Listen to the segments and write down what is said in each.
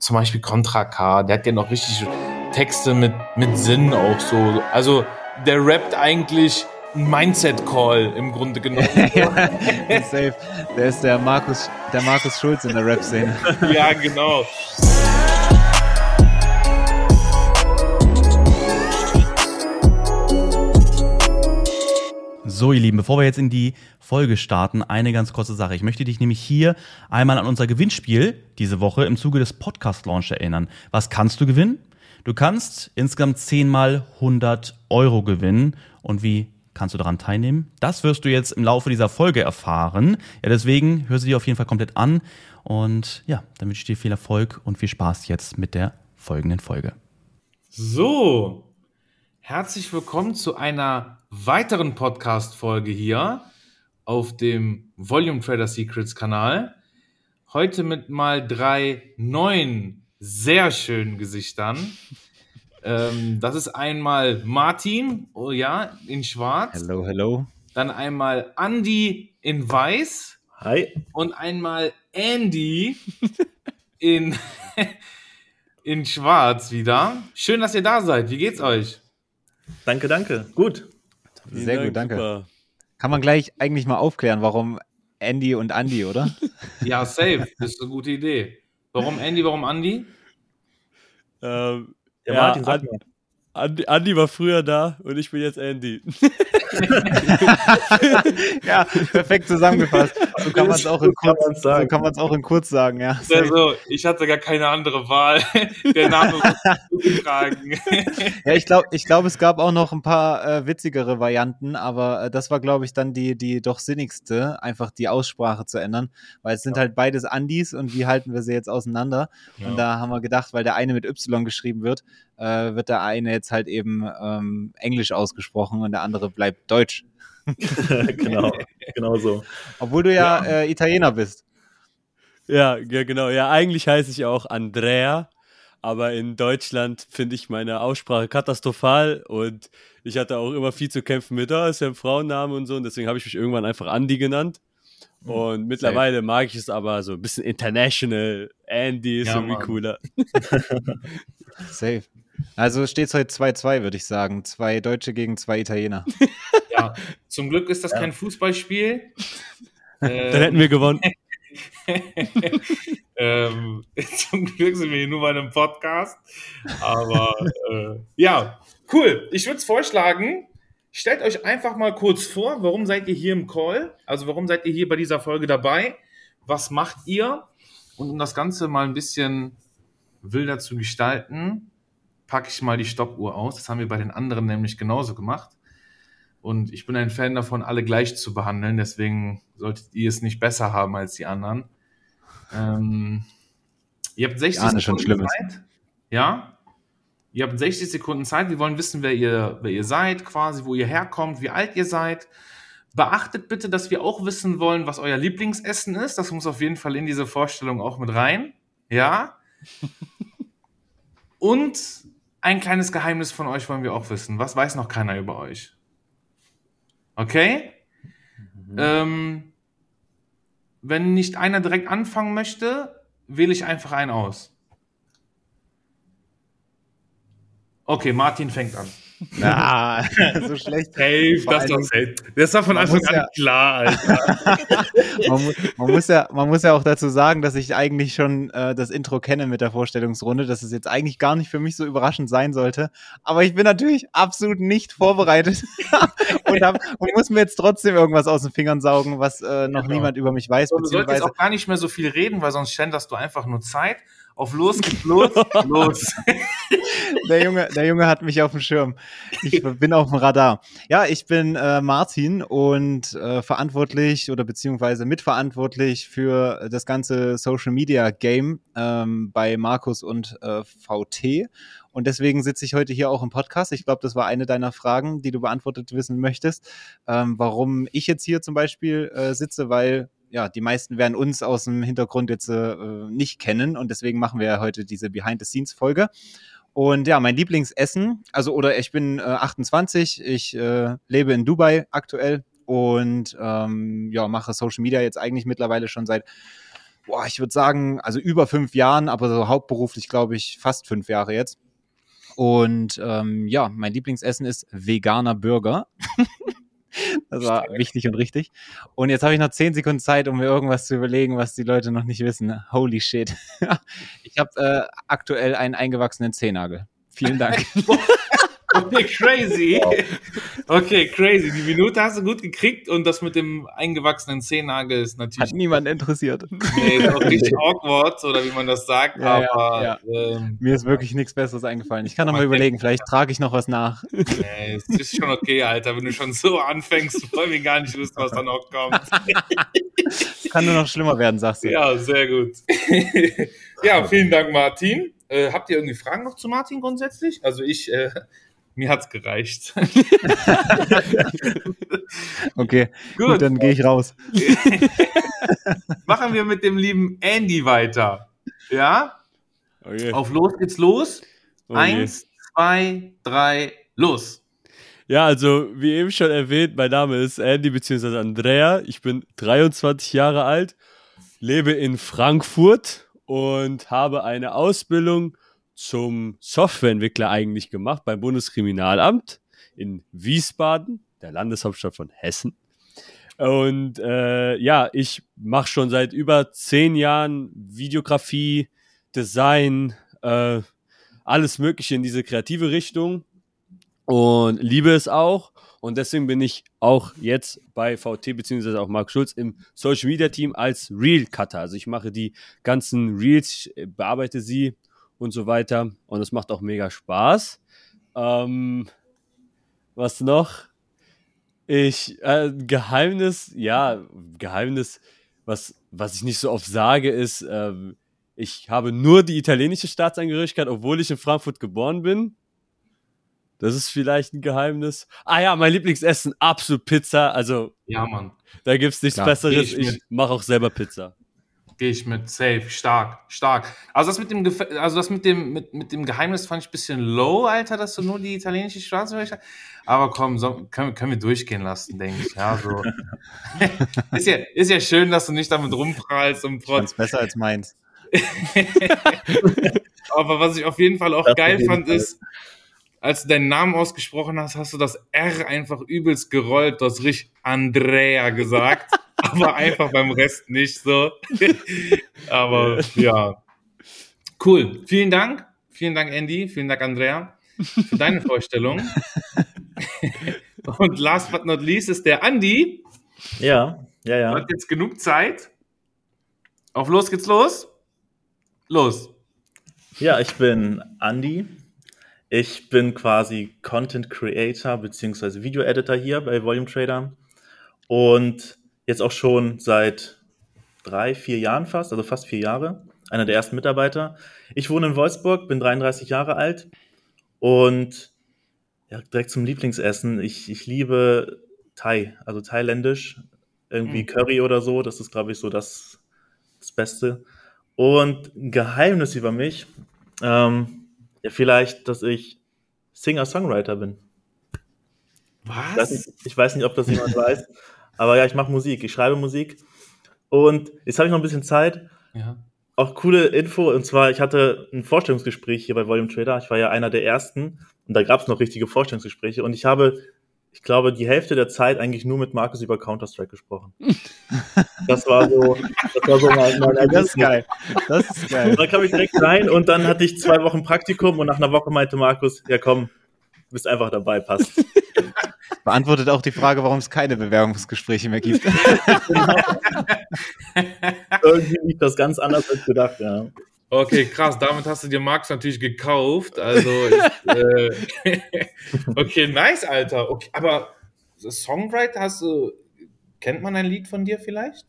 zum Beispiel Contra K, der hat ja noch richtig Texte mit, mit Sinn auch so. Also der rappt eigentlich ein Mindset-Call im Grunde genommen. ja, safe. Der ist der Markus, der Markus Schulz in der Rap-Szene. ja, genau. So, ihr Lieben, bevor wir jetzt in die Folge starten, eine ganz kurze Sache. Ich möchte dich nämlich hier einmal an unser Gewinnspiel diese Woche im Zuge des Podcast-Launch erinnern. Was kannst du gewinnen? Du kannst insgesamt zehnmal 100 Euro gewinnen. Und wie kannst du daran teilnehmen? Das wirst du jetzt im Laufe dieser Folge erfahren. Ja, deswegen hör sie dir auf jeden Fall komplett an. Und ja, dann wünsche ich dir viel Erfolg und viel Spaß jetzt mit der folgenden Folge. So, herzlich willkommen zu einer weiteren Podcast-Folge hier auf dem Volume Trader Secrets Kanal. Heute mit mal drei neuen, sehr schönen Gesichtern. ähm, das ist einmal Martin, oh ja, in schwarz. Hello, hello. Dann einmal Andy in weiß. Hi. Und einmal Andy in, in schwarz wieder. Schön, dass ihr da seid. Wie geht's euch? Danke, danke. Gut. Sehr Dank, gut, danke. Super. Kann man gleich eigentlich mal aufklären, warum Andy und Andy, oder? ja, safe. Das ist eine gute Idee. Warum Andy, warum Andy? Ähm, ja, ja, Martin, sag mal. Andi, Andi, war früher da und ich bin jetzt Andy. ja, perfekt zusammengefasst. So kann man es auch, in kurz, so auch in kurz sagen, ja. Also, ich hatte gar keine andere Wahl. Der Name muss getragen. ja, ich glaube, ich glaub, es gab auch noch ein paar äh, witzigere Varianten, aber äh, das war, glaube ich, dann die, die doch sinnigste, einfach die Aussprache zu ändern, weil es sind ja. halt beides Andis und wie halten wir sie jetzt auseinander? Ja. Und da haben wir gedacht, weil der eine mit Y geschrieben wird, äh, wird der eine jetzt halt eben ähm, Englisch ausgesprochen und der andere bleibt Deutsch. genau, genau so. Obwohl du ja, ja. Äh, Italiener bist. Ja, ja, genau. Ja, eigentlich heiße ich auch Andrea, aber in Deutschland finde ich meine Aussprache katastrophal und ich hatte auch immer viel zu kämpfen mit, da oh, ist ja ein Frauenname und so und deswegen habe ich mich irgendwann einfach Andy genannt. Hm, und mittlerweile Safe. mag ich es aber so ein bisschen international. Andy ist ja, irgendwie Mann. cooler. Safe. Also steht es heute 2-2, würde ich sagen. Zwei Deutsche gegen zwei Italiener. Ja, zum Glück ist das ja. kein Fußballspiel. Dann hätten wir gewonnen. ähm, zum Glück sind wir hier nur bei einem Podcast. Aber äh, ja, cool. Ich würde es vorschlagen, stellt euch einfach mal kurz vor, warum seid ihr hier im Call? Also warum seid ihr hier bei dieser Folge dabei? Was macht ihr? Und um das Ganze mal ein bisschen wilder zu gestalten, packe ich mal die Stoppuhr aus. Das haben wir bei den anderen nämlich genauso gemacht. Und ich bin ein Fan davon, alle gleich zu behandeln. Deswegen solltet ihr es nicht besser haben als die anderen. Ähm, ihr habt 60 ja, Sekunden Zeit. Ja? Ihr habt 60 Sekunden Zeit. Wir wollen wissen, wer ihr, wer ihr seid, quasi, wo ihr herkommt, wie alt ihr seid. Beachtet bitte, dass wir auch wissen wollen, was euer Lieblingsessen ist. Das muss auf jeden Fall in diese Vorstellung auch mit rein. Ja? Und ein kleines Geheimnis von euch wollen wir auch wissen. Was weiß noch keiner über euch? Okay? Mhm. Ähm, wenn nicht einer direkt anfangen möchte, wähle ich einfach einen aus. Okay, Martin fängt an. Na, so schlecht. Safe, das, doch safe. das war von Anfang an ja, klar, Alter. man, man, muss ja, man muss ja auch dazu sagen, dass ich eigentlich schon äh, das Intro kenne mit der Vorstellungsrunde, dass es jetzt eigentlich gar nicht für mich so überraschend sein sollte. Aber ich bin natürlich absolut nicht vorbereitet und, hab, und, muss mir jetzt trotzdem irgendwas aus den Fingern saugen, was äh, noch genau. niemand über mich weiß. Du solltest auch gar nicht mehr so viel reden, weil sonst schenderst du einfach nur Zeit auf los geht's los, los. Der Junge, der Junge hat mich auf dem Schirm. Ich bin auf dem Radar. Ja, ich bin äh, Martin und äh, verantwortlich oder beziehungsweise mitverantwortlich für das ganze Social Media Game ähm, bei Markus und äh, VT. Und deswegen sitze ich heute hier auch im Podcast. Ich glaube, das war eine deiner Fragen, die du beantwortet wissen möchtest. Ähm, warum ich jetzt hier zum Beispiel äh, sitze, weil ja, die meisten werden uns aus dem Hintergrund jetzt äh, nicht kennen und deswegen machen wir heute diese Behind-the-Scenes-Folge. Und ja, mein Lieblingsessen, also oder ich bin äh, 28, ich äh, lebe in Dubai aktuell und ähm, ja, mache Social Media jetzt eigentlich mittlerweile schon seit boah, ich würde sagen, also über fünf Jahren, aber so hauptberuflich glaube ich fast fünf Jahre jetzt. Und ähm, ja, mein Lieblingsessen ist veganer Burger. das war wichtig und richtig. Und jetzt habe ich noch zehn Sekunden Zeit, um mir irgendwas zu überlegen, was die Leute noch nicht wissen. Holy shit. ich habe äh, aktuell einen eingewachsenen Zehennagel. Vielen Dank. Okay, crazy. Okay, crazy. Die Minute hast du gut gekriegt und das mit dem eingewachsenen Zehennagel ist Hat natürlich niemand interessiert. nee, ist auch richtig awkward, oder wie man das sagt, Ja, ja, aber ja. Ähm, Mir ist wirklich nichts Besseres eingefallen. Ich kann noch mal Man überlegen, vielleicht trage ich noch was nach. nee, es ist schon okay, Alter, wenn du schon so anfängst, wollen wir gar nicht wissen, was da noch kommt. Kann nur noch schlimmer werden, sagst du. Ja, sehr gut. ja, vielen Dank, Martin. Äh, habt ihr irgendwie Fragen noch zu Martin grundsätzlich? Also ich, äh, mir hat's gereicht. Okay, gut, Gut. dann gehe ich raus. Machen wir mit dem lieben Andy weiter. Ja? Okay. Auf los geht's los. Oh je. Eins, zwei, drei, los. Ja, also wie eben schon erwähnt, mein Name ist Andy bzw. Andrea. Ich bin 23 Jahre alt, lebe in Frankfurt und habe eine Ausbildung zum Softwareentwickler eigentlich gemacht beim Bundeskriminalamt in Wiesbaden, der Landeshauptstadt von Hessen. Und äh, ja, ich mache schon seit über zehn Jahren Videografie, Design, äh, alles Mögliche in diese kreative Richtung und liebe es auch. Und deswegen bin ich auch jetzt bei VT beziehungsweise auch Marc Schulz im Social Media Team als Reel Cutter. Also ich mache die ganzen Reels, äh, bearbeite sie und so weiter. Und es macht auch mega Spaß. Ähm, was noch? Ich, äh, Geheimnis, ja, Geheimnis, was, was ich nicht so oft sage, ist, ähm, ich habe nur die italienische Staatsangehörigkeit, obwohl ich in Frankfurt geboren bin. Das ist vielleicht ein Geheimnis. Ah ja, mein Lieblingsessen, absolut Pizza. Also, Ja, Mann. da gibt's nichts Ja, Besseres. ich Ich mache auch selber Pizza. Gehe ich mit. Safe. Stark. Stark. Also das mit dem, Gef- also das mit dem, mit, mit dem Geheimnis fand ich ein bisschen low, Alter, dass du nur die italienische Staatsbürgerschaft Aber komm, so, können, können wir durchgehen lassen, denke ich. Ja, so. ist, ja, ist ja schön, dass du nicht damit rumprallst und trotz. besser als meins. Aber was ich auf jeden Fall auch Das geil fand, Fall. ist, als du deinen Namen ausgesprochen hast, hast du das R einfach übelst gerollt. Du hast richtig Andrea gesagt, aber einfach beim Rest nicht so. aber ja. Cool. Vielen Dank. Vielen Dank, Andy. Vielen Dank, Andrea, für deine Vorstellung. Und last but not least ist der Andi. Ja, ja, ja. Hat jetzt genug Zeit. Auf los geht's los. Los. Ja, ich bin Andy. Ich bin quasi Content Creator bzw. Video Editor hier bei Volume Trader und jetzt auch schon seit drei, vier Jahren fast, also fast vier Jahre, einer der ersten Mitarbeiter. Ich wohne in Wolfsburg, bin 33 Jahre alt und ja, direkt zum Lieblingsessen. Ich, ich liebe Thai, also thailändisch, irgendwie Mhm. Curry oder so. Das ist, glaube ich, so das, das Beste. Und ein Geheimnis über mich, ähm, ja, vielleicht, dass ich Singer-Songwriter bin. Ich weiß, Was? nicht, ich weiß nicht, ob das jemand weiß, aber ja, ich mache Musik, ich schreibe Musik. Und jetzt habe ich noch ein bisschen Zeit. Ja. Auch coole Info, und zwar, ich hatte ein Vorstellungsgespräch hier bei Volume Trader. Ich war ja einer der ersten und da gab es noch richtige Vorstellungsgespräche. Und ich habe, ich glaube, die Hälfte der Zeit eigentlich nur mit Markus über Counter-Strike gesprochen. Das war so, das war so mein, mein Das ist geil. Das ist geil. Und dann kam ich direkt rein und dann hatte ich zwei Wochen Praktikum und nach einer Woche meinte Markus, ja komm, du bist einfach dabei, passt. Beantwortet auch die Frage, warum es keine Bewerbungsgespräche mehr gibt. Irgendwie lief das ganz anders als gedacht, ja. Okay, krass. Damit hast du dir Marx natürlich gekauft. Also, ich, äh, okay, nice, Alter. Okay, aber Songwriter hast du, kennt man ein Lied von dir vielleicht?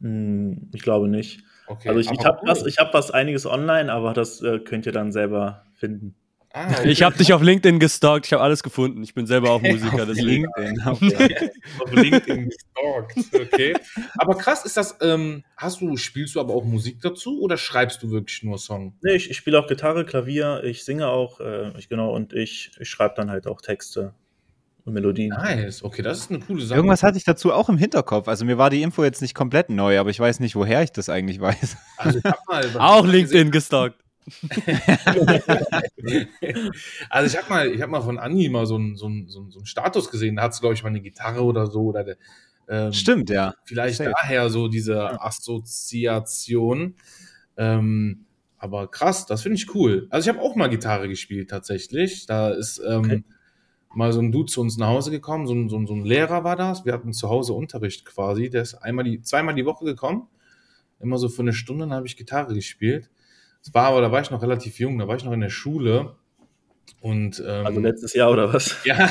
Hm, Ich glaube nicht. Okay, Also ich, ich habe cool. was, ich hab was einiges online, aber das äh, könnt ihr dann selber finden. Ah, okay. Ich habe dich auf LinkedIn gestalkt, ich habe alles gefunden. Ich bin selber auch Musiker, deswegen. LinkedIn. Okay. auf LinkedIn gestalkt. Okay. Aber krass, ist das, ähm, hast du, spielst du aber auch Musik dazu oder schreibst du wirklich nur Song? Nee, ich, ich spiele auch Gitarre, Klavier, ich singe auch, äh, ich genau, und ich, ich schreibe dann halt auch Texte und Melodien. Nice, okay, das ist eine coole Sache. Irgendwas hatte ich dazu auch im Hinterkopf. Also mir war die Info jetzt nicht komplett neu, aber ich weiß nicht, woher ich das eigentlich weiß. Also ich hab mal, Auch LinkedIn gestalkt. also ich habe mal, ich hab mal von Andi mal so einen so einen- so einen- Status gesehen. Da hat sie, glaube ich, mal eine Gitarre oder so. Oder der, ähm, Stimmt, ja. Vielleicht Safe. daher so diese Assoziation. Ähm, aber krass, das finde ich cool. Also ich habe auch mal Gitarre gespielt tatsächlich. Da ist ähm, Okay. mal so ein Dude zu uns nach Hause gekommen, so ein, so, ein, so ein Lehrer war das. Wir hatten zu Hause Unterricht quasi. Der ist einmal die, zweimal die Woche gekommen. Immer so für eine Stunde, dann habe ich Gitarre gespielt. Das war aber, da war ich noch relativ jung, da war ich noch in der Schule. Und ähm, Also letztes Jahr oder was? ja.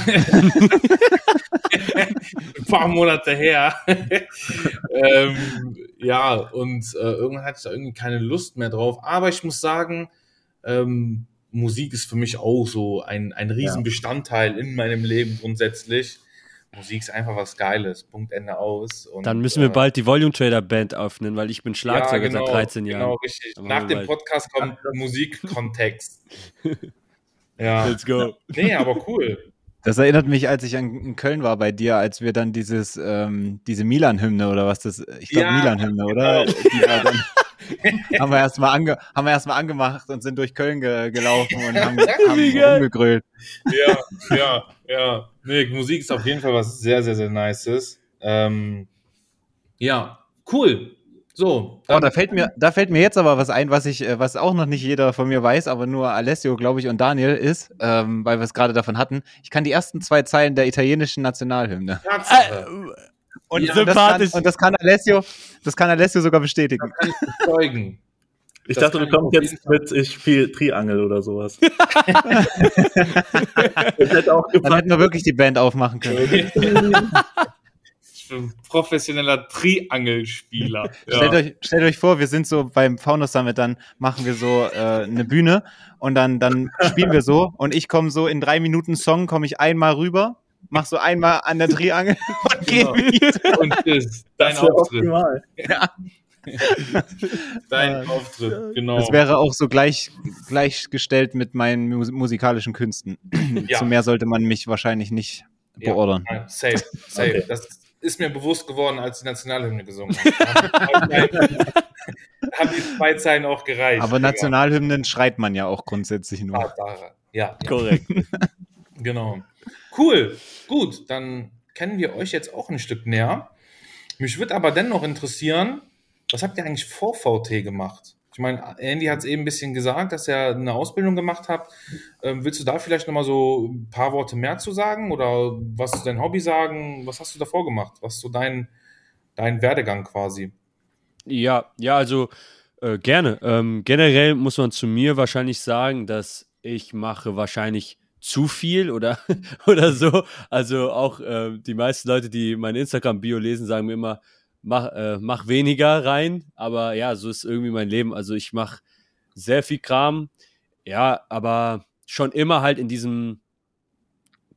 Ein paar Monate her. ähm, ja, und äh, irgendwann hatte ich da irgendwie keine Lust mehr drauf. Aber ich muss sagen, ähm, Musik ist für mich auch so ein, ein Riesenbestandteil in meinem Leben grundsätzlich. Musik ist einfach was Geiles. Punkt Ende aus. Und, Dann müssen wir äh, bald die Volume Trader Band aufnehmen, weil ich bin Schlagzeuger ja, genau, seit 13 Jahren. Genau, richtig. Dann Nach dem bald. Podcast kommt Musikkontext. ja. Let's go. Nee, aber cool. Das erinnert mich, als ich in Köln war bei dir, als wir dann dieses, ähm, diese Milan-Hymne oder was das, ich glaube Ja, Milan-Hymne, oder? genau. Haben wir erstmal ange, haben wir erstmal angemacht und sind durch Köln ge, gelaufen und haben, haben rumgegrölt. ja, ja, ja. Nee, Musik ist auf jeden Fall was sehr, sehr, sehr Nices. Ähm, ja, cool. So. Oh, da fällt mir, da fällt mir jetzt aber was ein, was ich, äh, was auch noch nicht jeder von mir weiß, aber nur Alessio, glaube ich, und Daniel ist, ähm, weil wir es gerade davon hatten. Ich kann die ersten zwei Zeilen der italienischen Nationalhymne. Tatsache. Und, Ja, und, das, kann, sympathisch. und das kann Alessio, das kann Alessio sogar bestätigen. kann ich bezeugen. Ich Das dachte, du kommst jetzt mit, ich spiele Triangel oder sowas. das hätte auch Dann gepasst. hätten wir wirklich die Band aufmachen können. Ich bin professioneller Triangelspieler. Stellt, euch, stellt euch vor, wir sind so beim Faunus Summit, dann machen wir so äh, eine Bühne und dann, dann spielen wir so und ich komme so in drei Minuten Song, komme ich einmal rüber, mach so einmal an der Triangel und gehe Genau. wieder. Und tschüss. Dein Das Auftritt. optimal. Dein Auftritt. Genau. Das wäre auch so gleich, gleichgestellt mit meinen mus musikalischen Künsten. Ja. Zu mehr sollte man mich wahrscheinlich nicht Ja. beordern. Nein, safe, safe. Okay. Das ist mir bewusst geworden, als die Nationalhymne gesungen haben. haben die zwei Zeilen auch gereicht. Aber. Nationalhymnen schreit man ja auch grundsätzlich nur. Tatsache. Ja, ja, Korrekt. genau. Cool. Gut, dann kennen wir euch jetzt auch ein Stück näher. Mich würde aber dennoch interessieren, was habt ihr eigentlich vor VT gemacht? Ich meine, Andy hat es eben ein bisschen gesagt, dass er eine Ausbildung gemacht hat. Ähm, willst du da vielleicht nochmal so ein paar Worte mehr zu sagen? Oder was ist dein Hobby sagen? Was hast du davor gemacht? Was ist so dein, dein Werdegang quasi? Ja, ja, also äh, gerne. Ähm, generell muss man zu mir wahrscheinlich sagen, dass ich mache wahrscheinlich zu viel oder, oder so. Also auch äh, die meisten Leute, die mein Instagram-Bio lesen, sagen mir immer, mach, äh, mach weniger rein. Aber ja, so ist irgendwie mein Leben. Also ich mache sehr viel Kram. Ja, aber schon immer halt in diesem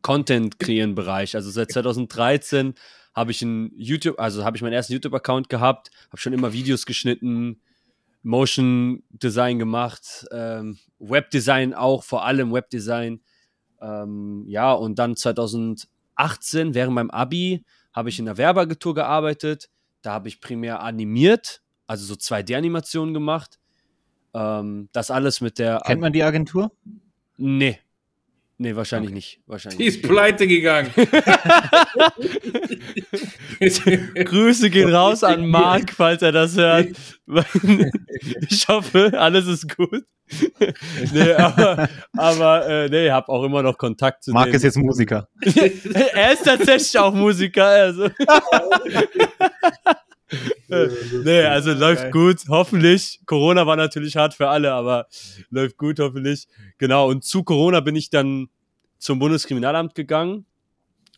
Content-Kreieren-Bereich. Also seit 2013 habe ich ein YouTube, also habe ich meinen ersten YouTube-Account gehabt, habe schon immer Videos geschnitten, Motion Design gemacht, ähm, Webdesign auch, vor allem Webdesign. Ähm, ja, und dann 2018, während meinem Abi, habe ich in der Werbeagentur gearbeitet. Da habe ich primär animiert, also so 2D-Animationen gemacht. Ähm, das alles mit der. Kennt man die Agentur? Nee. Nee, wahrscheinlich Okay. nicht. Wahrscheinlich Die nicht. ist pleite gegangen. Grüße gehen raus an Marc, falls er das hört. ich hoffe, alles ist gut. nee, aber, aber äh, nee, hab auch immer noch Kontakt zu Marc ist jetzt Musiker. er ist tatsächlich auch Musiker. Also. Nee, also läuft Geil. gut, hoffentlich. Corona war natürlich hart für alle, aber läuft gut, hoffentlich. Genau, und zu Corona bin ich dann zum Bundeskriminalamt gegangen.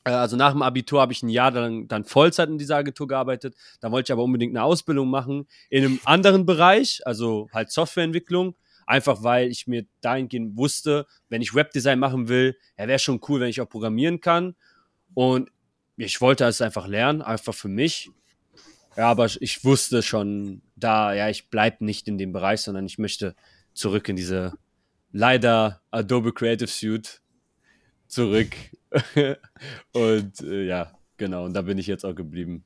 Äh, Also nach dem Abitur habe ich ein Jahr dann, dann Vollzeit in dieser Agentur gearbeitet. Da wollte ich aber unbedingt eine Ausbildung machen in einem anderen Bereich, also halt Softwareentwicklung. Einfach weil ich mir dahingehend wusste, wenn ich Webdesign machen will, ja, wäre schon cool, wenn ich auch programmieren kann. Und ich wollte es einfach lernen, einfach für mich. Ja, aber ich wusste schon da, ja, ich bleibe nicht in dem Bereich, sondern ich möchte zurück in diese leider Adobe Creative Suite. zurück. und äh, ja, genau, und da bin ich jetzt auch geblieben.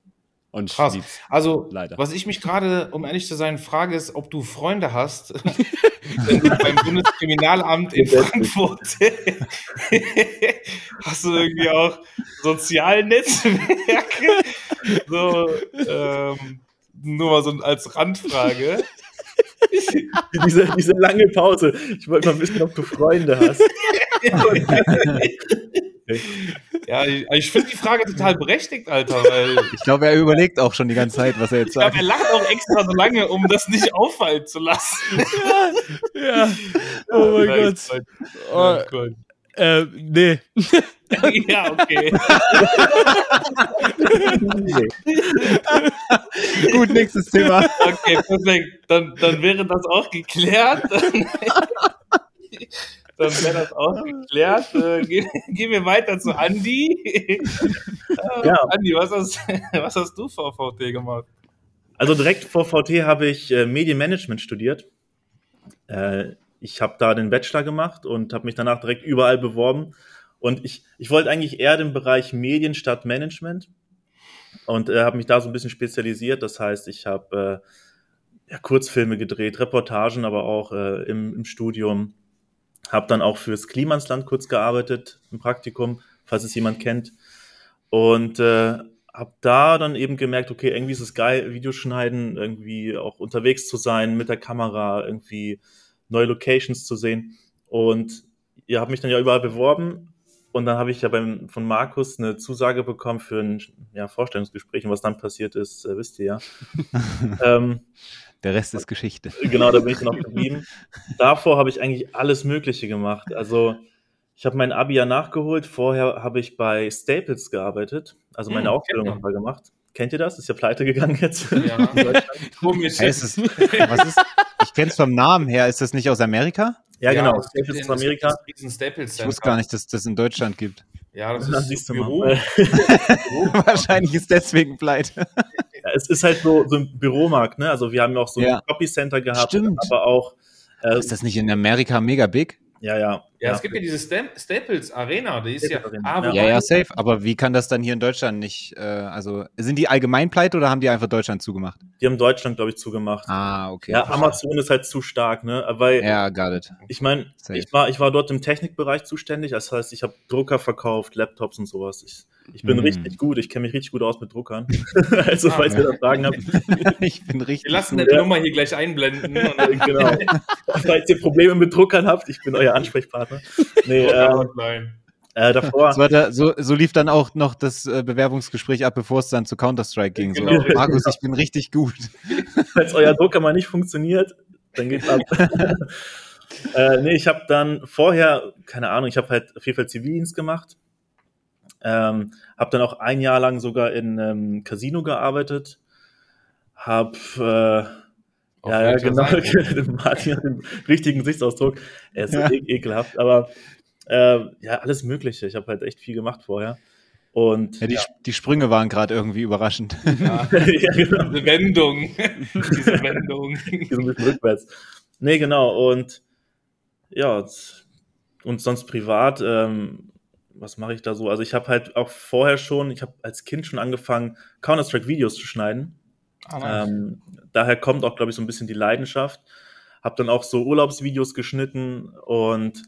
Und Krass. Also, Leider. was ich mich gerade, um ehrlich zu sein, frage, ist, ob du Freunde hast, wenn du beim Bundeskriminalamt in Frankfurt hast du irgendwie auch Sozialnetzwerke? So, ähm, nur mal so als Randfrage. diese, diese lange Pause. Ich wollte mal wissen, ob du Freunde hast. Ja, ich, ich finde die Frage total berechtigt, Alter, weil Ich glaube, er überlegt auch schon die ganze Zeit, was er jetzt ich glaube, sagt. er lacht auch extra so lange, um das nicht auffallen zu lassen. Ja. Oh mein Gott. Oh, nein, Gott. äh, nee. Ja, okay. Gut, nächstes Thema. Okay, perfekt. Dann, dann wäre das auch geklärt. Dann, wäre das auch geklärt. Äh, gehen, gehen wir weiter zu Andi. Äh, Ja. Andi, was hast, was hast du vor VT gemacht? Also direkt vor VT habe ich äh, Medienmanagement studiert. Äh, ich habe da den Bachelor gemacht und habe mich danach direkt überall beworben. Und ich, ich wollte eigentlich eher den Bereich Medien statt Management und äh, habe mich da so ein bisschen spezialisiert. Das heißt, ich habe äh, ja, Kurzfilme gedreht, Reportagen, aber auch im, im Studium. Habe dann auch fürs Klimansland kurz gearbeitet im Praktikum, falls es jemand kennt. Und äh, habe da dann eben gemerkt, okay, irgendwie ist es geil, Videos schneiden, irgendwie auch unterwegs zu sein mit der Kamera, irgendwie neue Locations zu sehen. Und ihr habt mich dann ja überall beworben. Und dann habe ich ja beim, von Markus eine Zusage bekommen für ein ja, Vorstellungsgespräch. Und was dann passiert ist, äh, wisst ihr ja. ähm, Der Rest ist Geschichte. genau, da bin ich noch geblieben. Davor habe ich eigentlich alles Mögliche gemacht. Also ich habe mein Abi ja nachgeholt. Vorher habe ich bei Staples gearbeitet, also meine Hm, Ausbildung man. nochmal gemacht. Kennt ihr das? Ist ja pleite gegangen jetzt. Ja, komisch. Hey, ist es, was ist, ich kenne es vom Namen her. Ist das nicht aus Amerika? ja, genau. es gibt Staples in- ist Amerika. Staples Ich wusste gar nicht, dass das in Deutschland gibt. Ja, das Da ist du Büro. mal. Wahrscheinlich ist deswegen pleite. Es ist halt so, so ein Büromarkt, ne? Also wir haben ja auch so Ja. ein Copy Center gehabt, Stimmt. aber auch äh, Ist das nicht in Amerika mega big? ja, ja. Ja, es gibt ja diese Stam Staples Arena, die ist ja. Staples Arena, ja. wobei- Ja, ja, safe. Aber wie kann das dann hier in Deutschland nicht? Äh, also sind die allgemein pleite oder haben die einfach Deutschland zugemacht? Die haben Deutschland, glaube ich, zugemacht. Ah, okay. Ja, Amazon ist halt zu stark, ne? Weil Ja, got it. ich meine, ich war, ich war dort im Technikbereich zuständig. Das heißt, ich habe Drucker verkauft, Laptops und sowas. Ich, ich bin Mhm. richtig gut. Ich kenne mich richtig gut aus mit Druckern. also, Ah, falls ihr da Fragen habt, ich bin richtig. Wir lassen gut. die Nummer hier gleich einblenden. Genau. falls ihr Probleme mit Druckern habt, ich bin euer Ansprechpartner. Nee, äh, Nein. äh, davor. So, hat er, so, so lief dann auch noch das äh, Bewerbungsgespräch ab, bevor es dann zu Counter-Strike ging. So, Genau. Markus, ich bin richtig gut. falls euer Drucker mal nicht funktioniert, dann geht's ab. äh, nee, ich habe dann vorher, keine Ahnung, ich habe halt auf jeden Fall Zivildienst gemacht. Ähm, habe dann auch ein Jahr lang sogar in einem Casino gearbeitet. Hab, äh, ja, ja, genau? Martin hat den richtigen Gesichtsausdruck. Er ist so Ja. e ekelhaft, aber äh, ja, alles Mögliche. Ich habe halt echt viel gemacht vorher. Und Ja, die, die Sprünge waren gerade irgendwie überraschend. Ja, ja, genau. diese Wendung. diese Wendung. Hier so ein bisschen rückwärts. Nee, genau. Und ja, und sonst privat, ähm, was mache ich da so? Also ich habe halt auch vorher schon, ich habe als Kind schon angefangen, Counter-Strike-Videos zu schneiden. Ah, nice. Ähm, daher kommt auch, glaube ich, so ein bisschen die Leidenschaft. Habe dann auch so Urlaubsvideos geschnitten und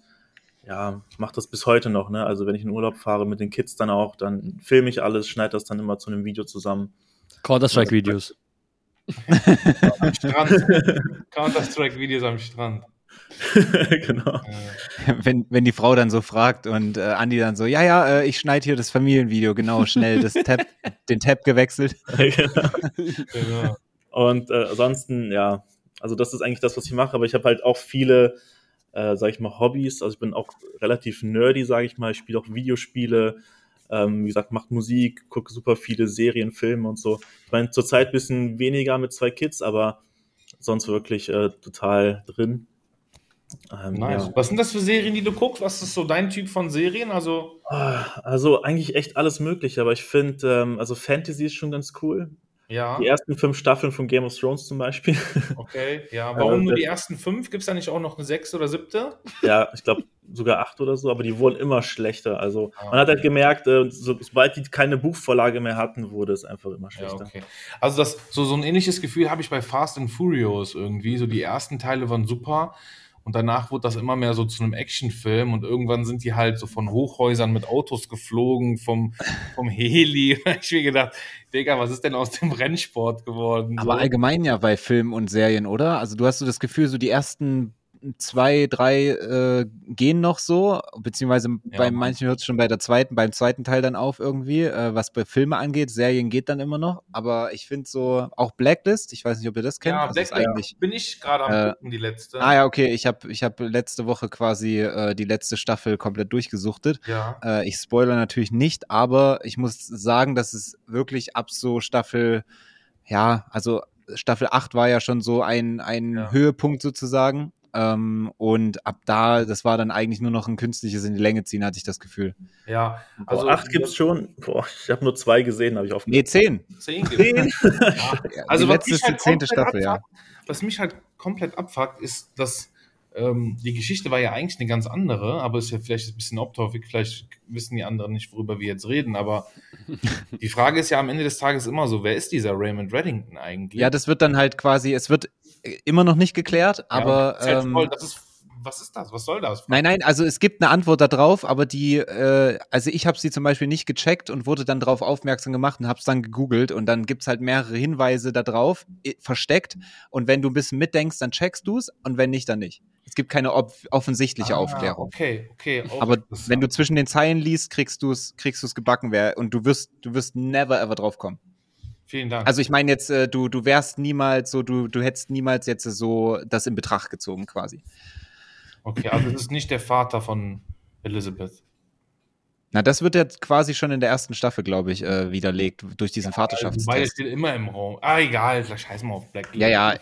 ja, mache das bis heute noch. Ne? Also wenn ich in Urlaub fahre mit den Kids dann auch, dann filme ich alles, schneide das dann immer zu einem Video zusammen. Counter-Strike-Videos. Am Strand. Counter-Strike-Videos am Strand. genau. Wenn, wenn die Frau dann so fragt und äh, Andi dann so, ja, ja, äh, ich schneide hier das Familienvideo, genau, schnell das Tab, den Tab gewechselt. genau. genau. Und äh, ansonsten, ja, also das ist eigentlich das, was ich mache, aber ich habe halt auch viele, äh, sag ich mal, Hobbys. Also ich bin auch relativ nerdy, sage ich mal. Ich spiele auch Videospiele, ähm, wie gesagt, mache Musik, gucke super viele Serien, Filme und so. Ich meine, zurzeit bisschen weniger mit zwei Kids, aber sonst wirklich äh, total drin. Ähm, Nice. ja. Was sind das für Serien, die du guckst? Was ist so dein Typ von Serien? Also, Ah, Also eigentlich echt alles Mögliche, aber ich finde, ähm, also Fantasy ist schon ganz cool. Ja, Die ersten fünf Staffeln von Game of Thrones zum Beispiel. okay. Ja, warum Äh, nur die ersten fünf? Gibt es da nicht auch noch eine sechste oder siebte? ja, ich glaube sogar acht oder so, aber die wurden immer schlechter. Also Ah. man hat halt gemerkt, äh, so, sobald die keine Buchvorlage mehr hatten, wurde es einfach immer Ja, schlechter. okay. Also das, so, so ein ähnliches Gefühl habe ich bei Fast and Furious irgendwie. So die ersten Teile waren super und danach wurde das immer mehr so zu einem Actionfilm und irgendwann sind die halt so von Hochhäusern mit Autos geflogen, vom, vom Heli. ich mir gedacht, Digga, was ist denn aus dem Rennsport geworden? Aber so. allgemein ja bei Filmen und Serien, oder? Also du hast so das Gefühl, so die ersten zwei, drei äh, gehen noch so, beziehungsweise bei Mann. manchen hört es schon bei der zweiten, beim zweiten Teil dann auf irgendwie, äh, was bei Filme angeht. Serien geht dann immer noch, aber ich finde so, auch Blacklist, ich weiß nicht, ob ihr das kennt. ja, das ist Black eigentlich. bin ich gerade am äh, gucken, die letzte. Ah ja, okay, ich habe ich hab letzte Woche quasi äh, die letzte Staffel komplett durchgesuchtet. Ja. Äh, ich spoilere natürlich nicht, aber ich muss sagen, dass es wirklich ab so Staffel, ja, also Staffel 8 war ja schon so ein, ein Ja. Höhepunkt sozusagen. Ähm, und ab da, das war dann eigentlich nur noch ein künstliches in die Länge ziehen, hatte ich das Gefühl. Ja, Also acht gibt's schon. Boah, ich habe nur zwei gesehen, habe ich aufgehört. Nee, zehn. Zehn gibt's. Ja. Ja, Also die was letzte mich ist die halt zehnte komplett Staffel, ja. abfuckt, Was mich halt komplett abfuckt, ist, dass ähm, die Geschichte war ja eigentlich eine ganz andere, aber ist ja vielleicht ein bisschen off-topic, vielleicht wissen die anderen nicht, worüber wir jetzt reden, aber die Frage ist ja am Ende des Tages immer so, wer ist dieser Raymond Reddington eigentlich? Ja, das wird dann halt quasi, es wird immer noch nicht geklärt, Ja, aber. halt ähm, voll, das ist, was ist das? Was soll das? Nein, nein, also es gibt eine Antwort darauf, aber die, äh, also ich habe sie zum Beispiel nicht gecheckt und wurde dann darauf aufmerksam gemacht und habe es dann gegoogelt und dann gibt's halt mehrere Hinweise darauf, versteckt und wenn du ein bisschen mitdenkst, dann checkst du's und wenn nicht, dann nicht. Es gibt keine offensichtliche Ah, Aufklärung. Okay, okay. auch Aber wenn du zwischen den Zeilen liest, kriegst du's, kriegst du's gebacken wer und du wirst, du wirst never ever drauf kommen. Vielen Dank. Also ich meine jetzt, äh, du, du wärst niemals so, du, du hättest niemals jetzt so das in Betracht gezogen quasi. okay, also es ist nicht der Vater von Elizabeth. Na, das wird ja quasi schon in der ersten Staffel, glaube ich, äh, widerlegt durch diesen das Vaterschaftstest. steht immer im Raum. Ah, egal, scheiß mal auf Black. Ja, ja.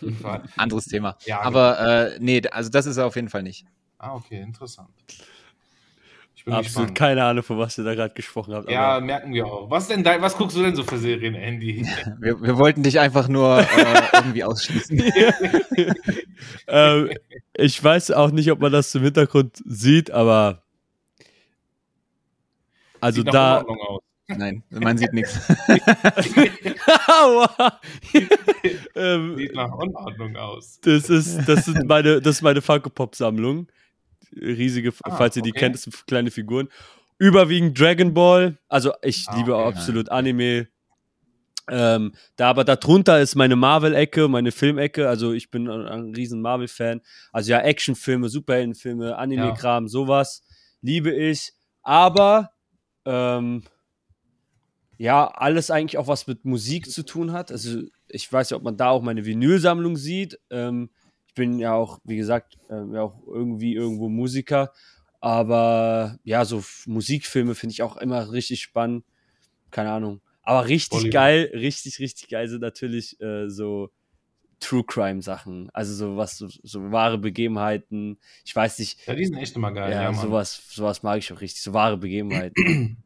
Anderes Thema. Ja, Aber äh, nee, also das ist er auf jeden Fall nicht. Ah, okay, interessant. Ich bin Absolut gespannt. keine Ahnung, von was ihr da gerade gesprochen habt. Ja, aber- merken wir auch. Was denn dein, was guckst du denn so für Serien, Andy? Wir, wir wollten dich einfach nur äh, irgendwie ausschließen. ähm, ich weiß auch nicht, ob man das im Hintergrund sieht, aber also Sieht nach da. Unordnung aus. Nein, man sieht nichts. Aua. ähm, Sieht nach Unordnung aus. das ist das sind meine das ist meine Funko Pop Sammlung. Riesige, Ah, falls ihr die okay. kennt, das sind kleine Figuren. Überwiegend Dragon Ball. Also ich Ah, liebe okay. absolut Anime. Ähm, da aber darunter ist meine Marvel-Ecke, meine Filmecke. Also ich bin ein, ein riesen Marvel-Fan. Also ja, Actionfilme, Superheldenfilme, Anime-Kram, sowas liebe ich. Aber ähm, ja, alles eigentlich auch was mit Musik zu tun hat. Also ich weiß ja, ob man da auch meine Vinylsammlung sieht. Ähm, ich bin ja auch, wie gesagt, ja auch irgendwie irgendwo Musiker. Aber ja, so Musikfilme finde ich auch immer richtig spannend. Keine Ahnung. Aber richtig Bollywood. geil, richtig, richtig geil sind natürlich äh, so True Crime Sachen. Also so was, so, so wahre Begebenheiten. Ich weiß nicht, Ja, die sind echt immer geil. ja, Ja, sowas, sowas mag ich auch richtig. So wahre Begebenheiten.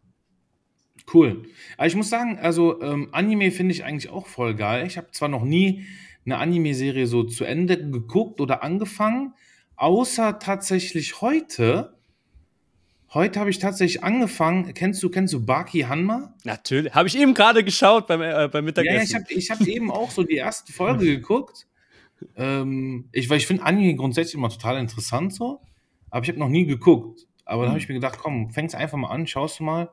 Cool. Aber ich muss sagen, also ähm, Anime finde ich eigentlich auch voll geil. Ich habe zwar noch nie eine Anime-Serie so zu Ende geguckt oder angefangen, außer tatsächlich heute. Heute habe ich tatsächlich angefangen. Kennst du, kennst du Baki Hanma? Natürlich. Habe ich eben gerade geschaut beim, äh, beim Mittagessen. ja, ich habe hab eben auch so die erste Folge geguckt. Ähm, ich weil ich finde Anime grundsätzlich immer total interessant so, aber ich habe noch nie geguckt. Aber dann habe ich mir gedacht, komm, fäng's einfach mal an, schaust du mal.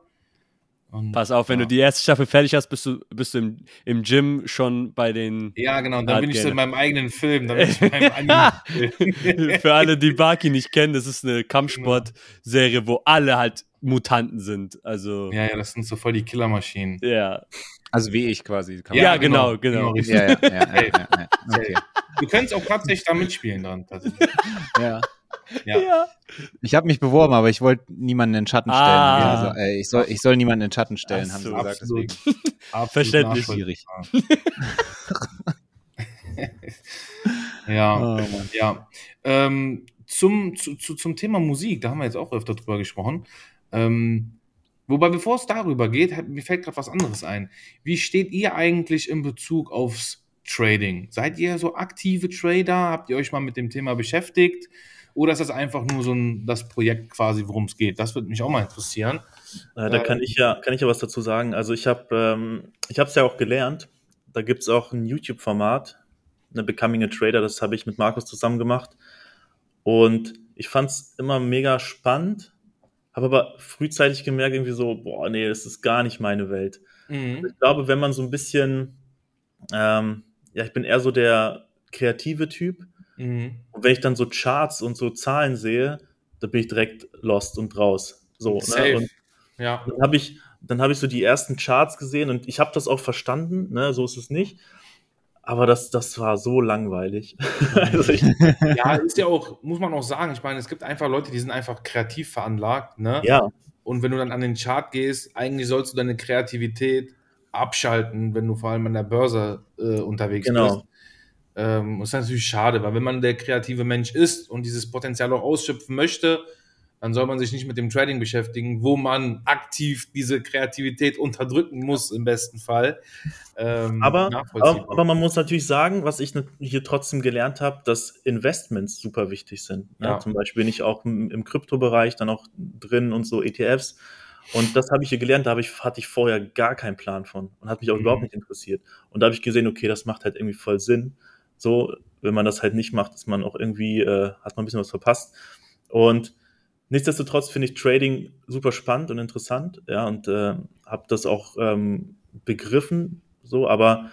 Und, Pass auf, wenn ja. du die erste Staffel fertig hast, bist du, bist du im, im Gym schon bei den. Ja, genau, und dann Ja, bin ich so in meinem eigenen Film, dann bin ich in meinem Anime. Für alle, die Baki nicht kennen, das ist eine Kampfsportserie, wo alle halt Mutanten sind. Also, ja. ja, ja, das sind so voll die Killermaschinen. Ja, Also wie ich quasi. Kann Ja, genau, genau. Ja, ja, ja, ja, ja, ja. Okay. Du könntest auch tatsächlich da mitspielen dran. tatsächlich. ja. Ja. Ich habe mich beworben, aber ich wollte niemanden in den Schatten stellen. Ah. Also, äh, ich, soll, ich soll niemanden in den Schatten stellen, Ach haben sie so, gesagt. Absolut. Absolut Verständlich. nachvollziehbar. ja. Oh. Ja, ähm, zum, zu, zu, zum Thema Musik, da haben wir jetzt auch öfter drüber gesprochen. Ähm, Wobei, bevor es darüber geht, hat- mir fällt gerade was anderes ein. Wie steht ihr eigentlich in Bezug aufs Trading? Seid ihr so aktive Trader? Habt ihr euch mal mit dem Thema beschäftigt? Oder ist das einfach nur so ein, das Projekt quasi, worum es geht? Das würde mich auch mal interessieren. Äh, da kann ich ja, kann ich ja was dazu sagen. Also ich habe, ähm, ich habe es ja auch gelernt. Da gibt es auch ein YouTube-Format, eine Becoming a Trader. Das habe ich mit Markus zusammen gemacht. Und ich fand es immer mega spannend, habe aber frühzeitig gemerkt irgendwie so, boah, nee, das ist gar nicht meine Welt. Mhm. Ich glaube, wenn man so ein bisschen, ähm, ja, ich bin eher so der kreative Typ. Mhm. Und wenn ich dann so Charts und so Zahlen sehe, da bin ich direkt lost und raus. So, ne? Und Ja. dann habe ich, dann habe ich so die ersten Charts gesehen und ich habe das auch verstanden, ne? so ist es nicht. Aber das, das war so langweilig. also ich, ja, ist ja auch, muss man auch sagen, ich meine, es gibt einfach Leute, die sind einfach kreativ veranlagt, ne? ja, Und wenn du dann an den Chart gehst, eigentlich sollst du deine Kreativität abschalten, wenn du vor allem an der Börse äh, unterwegs Genau. bist. Ähm, das ist natürlich schade, weil wenn man der kreative Mensch ist und dieses Potenzial auch ausschöpfen möchte, dann soll man sich nicht mit dem Trading beschäftigen, wo man aktiv diese Kreativität unterdrücken muss, im besten Fall. Ähm, aber, aber, aber man muss natürlich sagen, was ich hier trotzdem gelernt habe, dass Investments super wichtig sind. Ne? Ja. Zum Beispiel bin ich auch im, Kryptobereich dann auch drin und so ETFs. Und das habe ich hier gelernt, da habe ich, hatte ich vorher gar keinen Plan von und hat mich auch Mhm. überhaupt nicht interessiert. Und da habe ich gesehen, okay, das macht halt irgendwie voll Sinn. So, wenn man das halt nicht macht, ist man auch irgendwie, äh, hat man ein bisschen was verpasst. Und nichtsdestotrotz finde ich Trading super spannend und interessant, ja, und äh, habe das auch ähm, begriffen, so, aber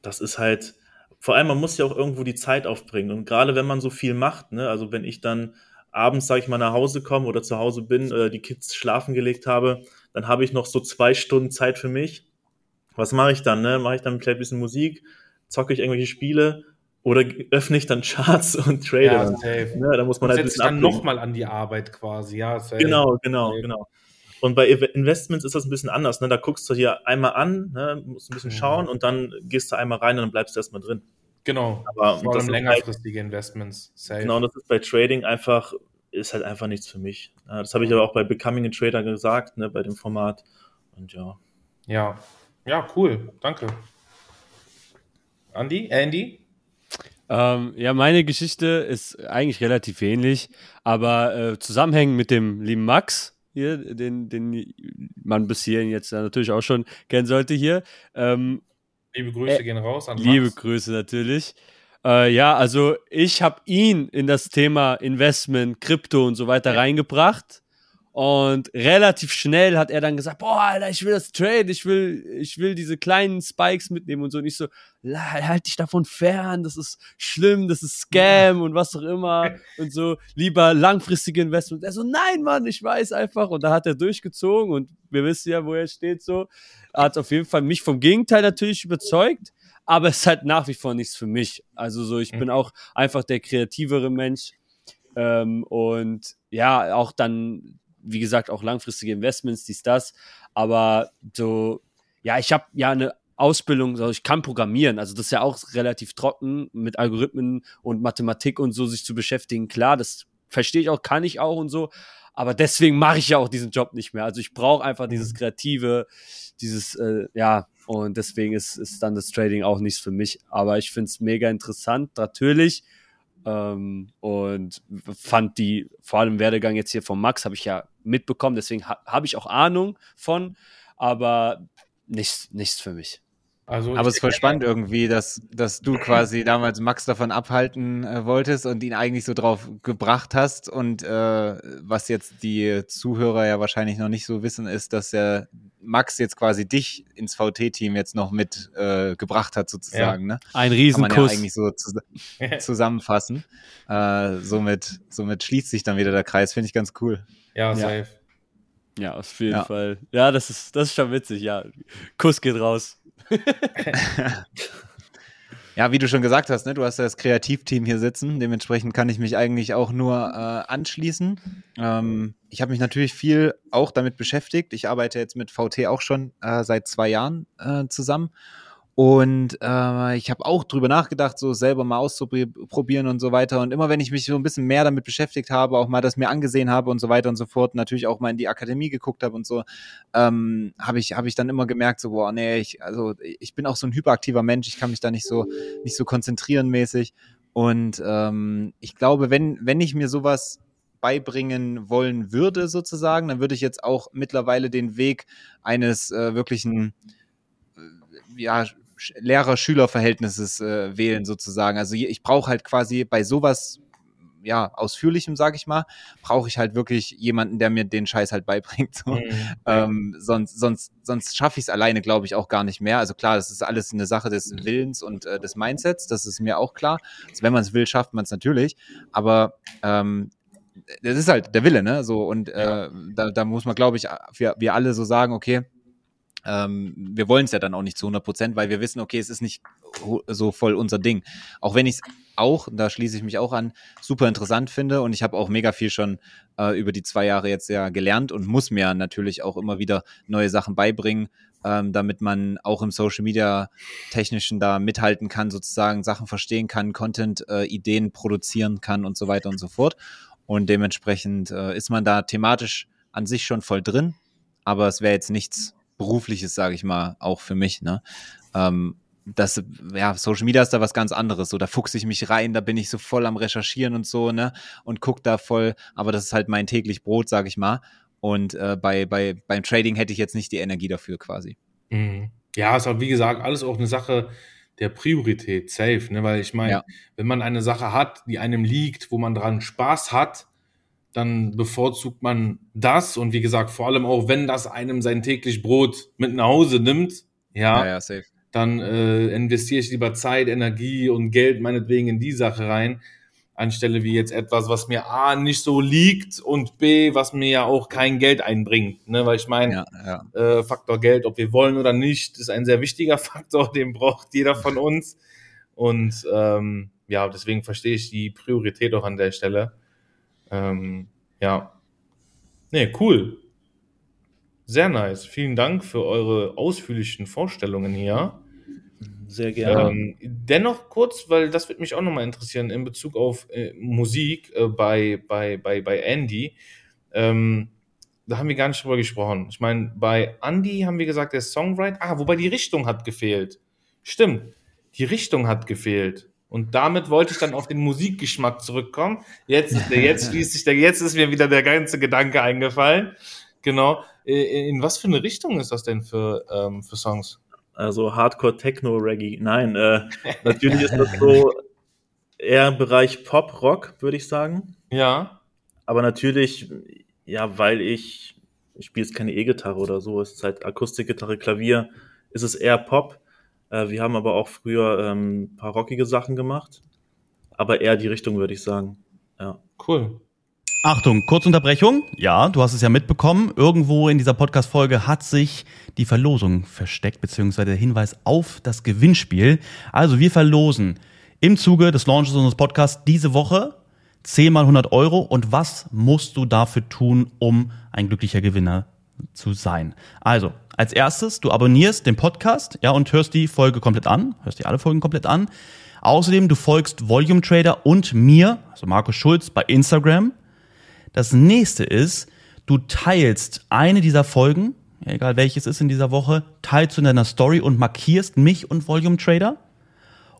das ist halt, vor allem, man muss ja auch irgendwo die Zeit aufbringen. Und gerade wenn man so viel macht, ne, also wenn ich dann abends, sage ich mal, nach Hause komme oder zu Hause bin, äh, die Kids schlafen gelegt habe, dann habe ich noch so zwei Stunden Zeit für mich. Was mache ich dann? Ne? Mache ich dann vielleicht ein bisschen Musik, zocke ich irgendwelche Spiele oder öffne ich dann Charts und trade ja, dann? safe. Ne? Da muss man Man halt ein setzt sich bisschen dann nochmal an die Arbeit quasi, ja. safe. Genau, genau, Ja. genau. Und bei Investments ist das ein bisschen anders. Ne? Da guckst du hier einmal an, ne? musst ein bisschen Mhm. schauen und dann gehst du einmal rein und dann bleibst du erstmal drin. Genau. Aber Vor allem ist längerfristige Investments. Safe. Genau, und das ist bei Trading einfach, ist halt einfach nichts für mich. Ja, Das habe ich aber auch bei Becoming a Trader gesagt, ne, bei dem Format. Und ja. Ja. Ja, cool. Danke. Andy? Andy? Ähm, ja, meine Geschichte ist eigentlich relativ ähnlich, aber äh, zusammenhängend mit dem lieben Max hier, den, den man bis hierhin jetzt natürlich auch schon kennen sollte hier. Ähm, Liebe Grüße Äh, gehen raus an liebe Max. Grüße natürlich. Äh, ja, also ich habe ihn in das Thema Investment, Krypto und so weiter reingebracht. Und relativ schnell hat er dann gesagt, boah, Alter, ich will das Trade, ich will, ich will diese kleinen Spikes mitnehmen und so. Und ich so, "La- halt dich davon fern, das ist schlimm, das ist Scam und was auch immer und so. Lieber langfristige Investment. Er so, nein, Mann, ich weiß einfach. Und da hat er durchgezogen und wir wissen ja, wo er steht so. Er hat auf jeden Fall mich vom Gegenteil natürlich überzeugt aber es ist halt nach wie vor nichts für mich. Also so, ich Mhm. bin auch einfach der kreativere Mensch ähm, und ja, auch dann, wie gesagt, auch langfristige Investments, dies, das, aber so, ja, ich habe ja eine Ausbildung, also ich kann programmieren, also das ist ja auch relativ trocken, mit Algorithmen und Mathematik und so sich zu beschäftigen, klar, das verstehe ich auch, kann ich auch und so, aber deswegen mache ich ja auch diesen Job nicht mehr. Also ich brauche einfach dieses kreative, dieses, äh, ja, und deswegen ist, ist dann das Trading auch nichts für mich. Aber ich finde es mega interessant, natürlich. Ähm, und fand die, vor allem Werdegang jetzt hier von Max, habe ich ja mitbekommen, deswegen ha habe ich auch Ahnung von, aber nichts, nichts für mich. Also Aber es ist voll spannend irgendwie, dass, dass du quasi damals Max davon abhalten äh, wolltest und ihn eigentlich so drauf gebracht hast. Und äh, was jetzt die Zuhörer ja wahrscheinlich noch nicht so wissen, ist, dass der Max jetzt quasi dich ins VT-Team jetzt noch mit äh, gebracht hat, sozusagen. Ne? Ein Kann man ja Riesenkuss. eigentlich so zus zusammenfassen. Äh, somit, somit schließt sich dann wieder der Kreis, finde ich ganz cool. Ja, safe. Ja, auf jeden Ja. Fall. Ja, das ist, das ist schon witzig, ja. Kuss geht raus. Ja, wie du schon gesagt hast, ne, du hast ja das Kreativteam hier sitzen. Dementsprechend kann ich mich eigentlich auch nur äh, anschließen. Ähm, ich habe mich natürlich viel auch damit beschäftigt. Ich arbeite jetzt mit VT auch schon äh, seit zwei Jahren äh, zusammen. Und äh, ich habe auch drüber nachgedacht, so selber mal auszuprobieren und so weiter. Und immer wenn ich mich so ein bisschen mehr damit beschäftigt habe, auch mal das mir angesehen habe und so weiter und so fort, natürlich auch mal in die Akademie geguckt habe und so, ähm, habe ich, hab ich dann immer gemerkt, so, boah, nee, ich, also ich bin auch so ein hyperaktiver Mensch, ich kann mich da nicht so, nicht so konzentrieren mäßig. Und ähm, ich glaube, wenn, wenn ich mir sowas beibringen wollen würde, sozusagen, dann würde ich jetzt auch mittlerweile den Weg eines äh, wirklichen äh, ja, Lehrer-Schüler-Verhältnisses äh, wählen sozusagen. Also ich brauche halt quasi bei sowas ja, ausführlichem, sag ich mal, brauche ich halt wirklich jemanden, der mir den Scheiß halt beibringt. So. Mhm. Ähm, sonst sonst, sonst schaffe ich es alleine, glaube ich, auch gar nicht mehr. Also klar, das ist alles eine Sache des Willens und äh, des Mindsets, das ist mir auch klar. Also wenn man es will, schafft man es natürlich. Aber ähm, das ist halt der Wille, ne? So, und äh, da, da muss man, glaube ich, wir, wir alle so sagen, okay, ähm, wir wollen es ja dann auch nicht zu 100 Prozent, weil wir wissen, okay, es ist nicht so voll unser Ding. Auch wenn ich es auch, da schließe ich mich auch an, super interessant finde und ich habe auch mega viel schon äh, über die zwei Jahre jetzt ja gelernt und muss mir natürlich auch immer wieder neue Sachen beibringen, ähm, damit man auch im Social Media Technischen da mithalten kann, sozusagen Sachen verstehen kann, Content, äh, Ideen produzieren kann und so weiter und so fort. Und dementsprechend äh, ist man da thematisch an sich schon voll drin, aber es wäre jetzt nichts Berufliches, sage ich mal, auch für mich. Ne? Ähm, das, ja, Social Media ist da was ganz anderes. So, da fuchse ich mich rein, da bin ich so voll am Recherchieren und so, ne? Und guck da voll, aber das ist halt mein täglich Brot, sag ich mal. Und äh, bei, bei, beim Trading hätte ich jetzt nicht die Energie dafür quasi. Mhm. Ja, ist auch, wie gesagt, alles auch eine Sache der Priorität, safe, ne? Weil ich meine, ja. wenn man eine Sache hat, die einem liegt, wo man dran Spaß hat, dann bevorzugt man das und wie gesagt, vor allem auch, wenn das einem sein täglich Brot mit nach Hause nimmt, ja, ja, ja safe. dann äh, investiere ich lieber Zeit, Energie und Geld meinetwegen in die Sache rein, anstelle wie jetzt etwas, was mir A nicht so liegt und B, was mir ja auch kein Geld einbringt. Ne? Weil ich meine, ja. äh, Faktor Geld, ob wir wollen oder nicht, ist ein sehr wichtiger Faktor, den braucht jeder von uns. Und ähm, ja, deswegen verstehe ich die Priorität auch an der Stelle. Ähm, ja. Nee, cool. Sehr nice. Vielen Dank für eure ausführlichen Vorstellungen hier. Sehr gerne. Ähm, dennoch kurz, weil das wird mich auch nochmal interessieren in Bezug auf äh, Musik äh, bei, bei, bei, bei Andy. Ähm, da haben wir gar nicht drüber gesprochen. Ich meine, bei Andy haben wir gesagt, der Songwriter. Ah, wobei die Richtung hat gefehlt. Stimmt, die Richtung hat gefehlt. Und damit wollte ich dann auf den Musikgeschmack zurückkommen. Jetzt, jetzt schließt sich der, jetzt ist mir wieder der ganze Gedanke eingefallen. Genau. Äh, in was für eine Richtung ist das denn für, ähm, für Songs? Also Hardcore Techno Reggae. Nein, äh, natürlich ist das so eher im Bereich Pop Rock, würde ich sagen. Ja. Aber natürlich, ja, weil ich, ich spiele jetzt keine E-Gitarre oder so, es ist halt Akustikgitarre, Klavier, ist es eher Pop. Äh, wir haben aber auch früher ähm, ein paar rockige Sachen gemacht. Aber eher die Richtung, würde ich sagen. Ja. Cool. Achtung, Kurzunterbrechung. Ja, du hast es ja mitbekommen. Irgendwo in dieser Podcast-Folge hat sich die Verlosung versteckt, beziehungsweise der Hinweis auf das Gewinnspiel. Also wir verlosen im Zuge des Launches unseres Podcasts diese Woche 10 mal 100 Euro. Und was musst du dafür tun, um ein glücklicher Gewinner zu sein? Also, als erstes, du abonnierst den Podcast, ja, und hörst die Folge komplett an, hörst dir alle Folgen komplett an. Außerdem, du folgst Volume Trader und mir, also Markus Schulz, bei Instagram. Das nächste ist, du teilst eine dieser Folgen, egal welches ist in dieser Woche, teilst du in deiner Story und markierst mich und Volume Trader.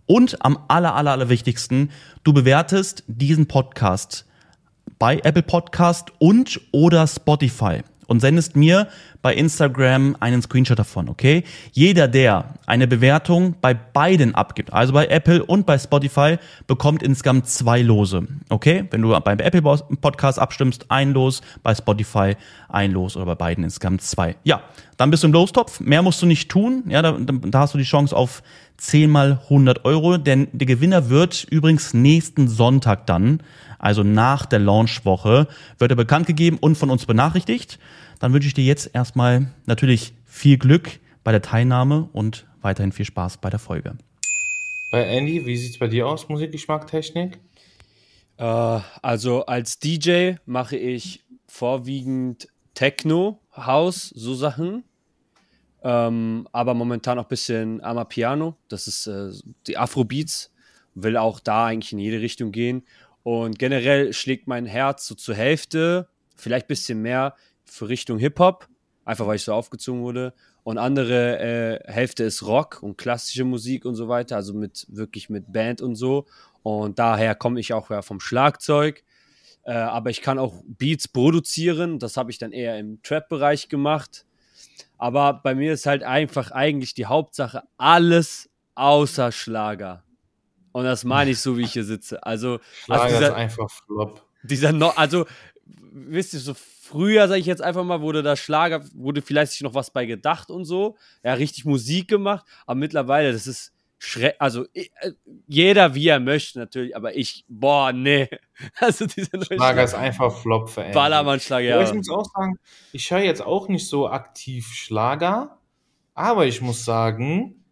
Und am aller, aller, aller wichtigsten, du bewertest diesen Podcast bei Apple Podcast und oder Spotify und sendest mir bei Instagram einen Screenshot davon, okay? Jeder, der eine Bewertung bei beiden abgibt, also bei Apple und bei Spotify, bekommt insgesamt zwei Lose, okay? Wenn du beim Apple Podcast abstimmst, ein Los, bei Spotify ein Los oder bei beiden insgesamt zwei. Ja, dann bist du im Lostopf, mehr musst du nicht tun, ja, da, da hast du die Chance auf 10 mal 100 Euro, denn der Gewinner wird übrigens nächsten Sonntag dann also nach der Launchwoche, wird er bekannt gegeben und von uns benachrichtigt. Dann wünsche ich dir jetzt erstmal natürlich viel Glück bei der Teilnahme und weiterhin viel Spaß bei der Folge. Bei Andy, wie sieht es bei dir aus, Musikgeschmack, Technik? Äh, also als DJ mache ich vorwiegend Techno, House, so Sachen. Ähm, aber momentan auch ein bisschen Amapiano. Das ist äh, die Afrobeats. Will auch da eigentlich in jede Richtung gehen. Und generell schlägt mein Herz so zur Hälfte, vielleicht ein bisschen mehr für Richtung Hip-Hop. Einfach weil ich so aufgezogen wurde. Und andere äh, Hälfte ist Rock und klassische Musik und so weiter. Also mit wirklich mit Band und so. Und daher komme ich auch ja vom Schlagzeug. Äh, aber ich kann auch Beats produzieren. Das habe ich dann eher im Trap-Bereich gemacht. Aber bei mir ist halt einfach eigentlich die Hauptsache alles außer Schlager. Und das meine ich so, wie ich hier sitze. Also, Schlager also ist dieser, einfach Flop. dieser no also wisst ihr, so früher, sage ich jetzt einfach mal, wurde da Schlager, wurde vielleicht sich noch was bei gedacht und so. Ja, richtig Musik gemacht. Aber mittlerweile, das ist schreck, also ich, äh, jeder wie er möchte natürlich, aber ich, boah, nee. Also diese neue Schlager ist einfach Flop für Andy. Ballermann-Schlager, Ja, ja. ich muss auch sagen, ich höre jetzt auch nicht so aktiv Schlager, aber ich muss sagen,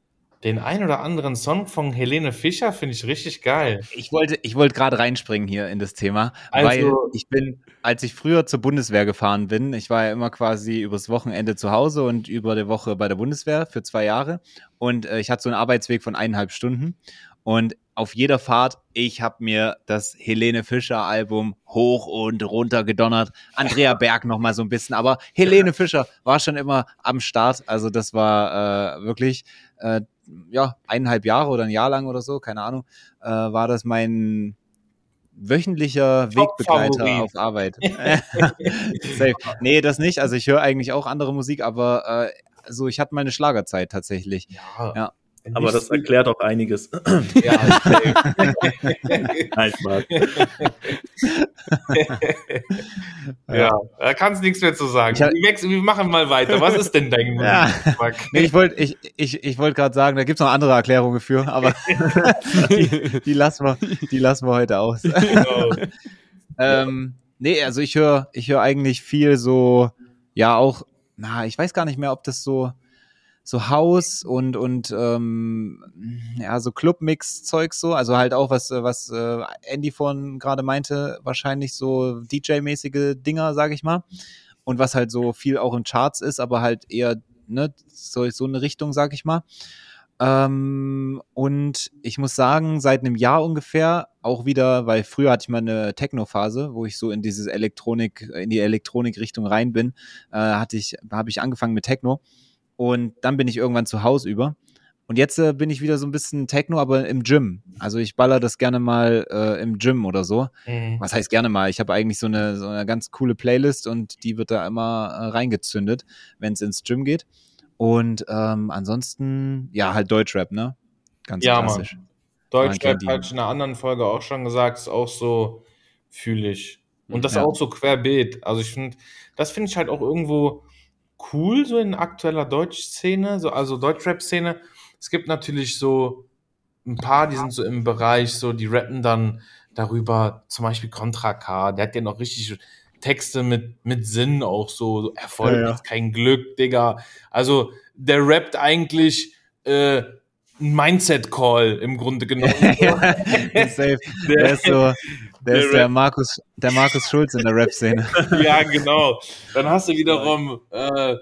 den ein oder anderen Song von Helene Fischer finde ich richtig geil. Ich wollte, ich wollte gerade reinspringen hier in das Thema, Also- weil ich bin, als ich früher zur Bundeswehr gefahren bin, ich war ja immer quasi übers Wochenende zu Hause und über die Woche bei der Bundeswehr für zwei Jahre und äh, ich hatte so einen Arbeitsweg von eineinhalb Stunden und auf jeder Fahrt, ich habe mir das Helene Fischer Album hoch und runter gedonnert. Andrea Berg noch mal so ein bisschen, aber Helene Fischer war schon immer am Start. Also das war äh, wirklich äh, ja eineinhalb Jahre oder ein Jahr lang oder so, keine Ahnung, äh, war das mein wöchentlicher Wegbegleiter auf Arbeit. Safe. Nee, das nicht. Also ich höre eigentlich auch andere Musik, aber äh, so ich hatte meine Schlagerzeit tatsächlich. Ja. Aber das erklärt auch einiges. Ja. Nein, Spaß. ja, da kannst du nichts mehr zu sagen. Hab- wir, machen mal weiter. Was ist denn dein Ja. Nee, ich wollte ich, ich, ich wollt gerade sagen, da gibt's noch andere Erklärungen für, aber die, die, lassen wir, die lassen wir heute aus. Genau. ähm, nee, also ich höre ich höre eigentlich viel so, ja auch, na, ich weiß gar nicht mehr, ob das so so Haus und und ähm, ja so Clubmix-Zeug so, also halt auch was äh, was äh, Andy vorhin gerade meinte, wahrscheinlich so DJ-mäßige Dinger, sage ich mal, und was halt so viel auch in Charts ist, aber halt eher ne so so eine Richtung, sag ich mal. Ähm, und ich muss sagen, seit einem Jahr ungefähr auch wieder, weil früher hatte ich mal eine Techno-Phase, wo ich so in dieses Elektronik, in die Elektronik-Richtung rein bin, äh, hatte ich, habe ich angefangen mit Techno und dann bin ich irgendwann zu Hause über. Und jetzt äh, bin ich wieder so ein bisschen Techno, aber im Gym. Also ich baller das gerne mal äh, im Gym oder so. Mhm. Was heißt gerne mal? Ich habe eigentlich so eine, so eine ganz coole Playlist und die wird da immer äh, reingezündet, wenn es ins Gym geht. Und ähm, ansonsten, ja, halt Deutschrap, ne? Ganz Ja, klassisch. Man Deutschrap hatte ich in einer anderen Folge auch schon gesagt, ist auch so, fühle ich. Und das Ja. auch so querbeet. Also ich finde, das finde ich halt auch irgendwo cool, so in aktueller Deutschszene, so, also Deutschrap-Szene. Es gibt natürlich so ein paar, die sind so im Bereich, so, die rappen dann darüber, zum Beispiel Contra K, der hat ja noch richtig Texte mit, mit Sinn auch so, so Erfolg Ja, ja. ist kein Glück, Digga. Also der rappt eigentlich äh, ein Mindset-Call im Grunde genommen. Safe. Der ist so, der ist der Markus, der Markus Schulz in der Rap-Szene. ja, genau. Dann hast du wiederum äh,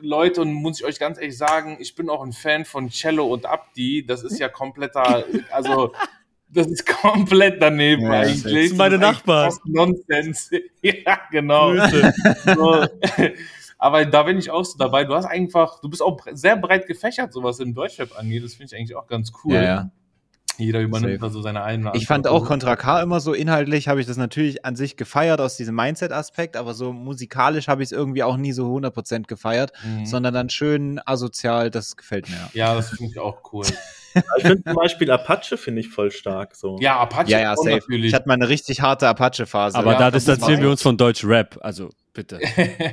Leute und muss ich euch ganz ehrlich sagen, ich bin auch ein Fan von Cello und Abdi. Das ist ja kompletter, also das ist komplett daneben Ja, eigentlich. das sind meine Das ist Nachbarn. Nonsens. ja, genau. So. Aber da bin ich auch so dabei. Du hast einfach, du bist auch sehr breit gefächert, sowas im Deutschrap angeht. Das finde ich eigentlich auch ganz cool. Ja, ja. Jeder übernimmt Safe. da so seine eigene Ich fand auch Contra K immer so inhaltlich, habe ich das natürlich an sich gefeiert aus diesem Mindset-Aspekt, aber so musikalisch habe ich es irgendwie auch nie so 100% gefeiert, Mhm. sondern dann schön asozial, das gefällt mir. Ja, das finde ich auch cool. Ich finde zum Beispiel Apache finde ich voll stark. So. Ja, Apache Ja, ja, auch safe. natürlich. Ich hatte mal eine richtig harte Apache-Phase. Aber Ja, da distanzieren ist wir uns von Deutsch Rap. Also bitte.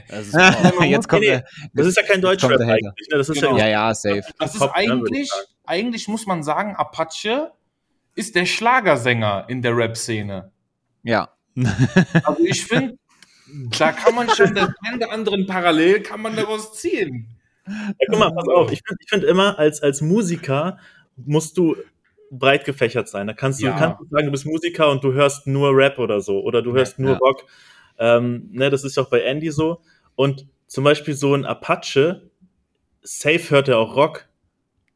Das ist wow. jetzt kommt Nee, der, Das ist ja kein Deutschrap eigentlich. Ne? Das ist Genau. ja, ja, safe. Das ist ne, eigentlich, eigentlich muss man sagen, Apache ist der Schlagersänger in der Rap-Szene. Ja. Also ich finde, da kann man schon das eine oder anderen Parallel kann man daraus ziehen. Ja, guck mal, pass auf. Ich finde find immer, als, als Musiker musst du breit gefächert sein. Da kannst du, Ja. kannst du sagen, du bist Musiker und du hörst nur Rap oder so. Oder du hörst nur Ja. Rock. Ähm, ne, das ist auch bei Andy so. Und zum Beispiel so ein Apache safe hört er auch Rock.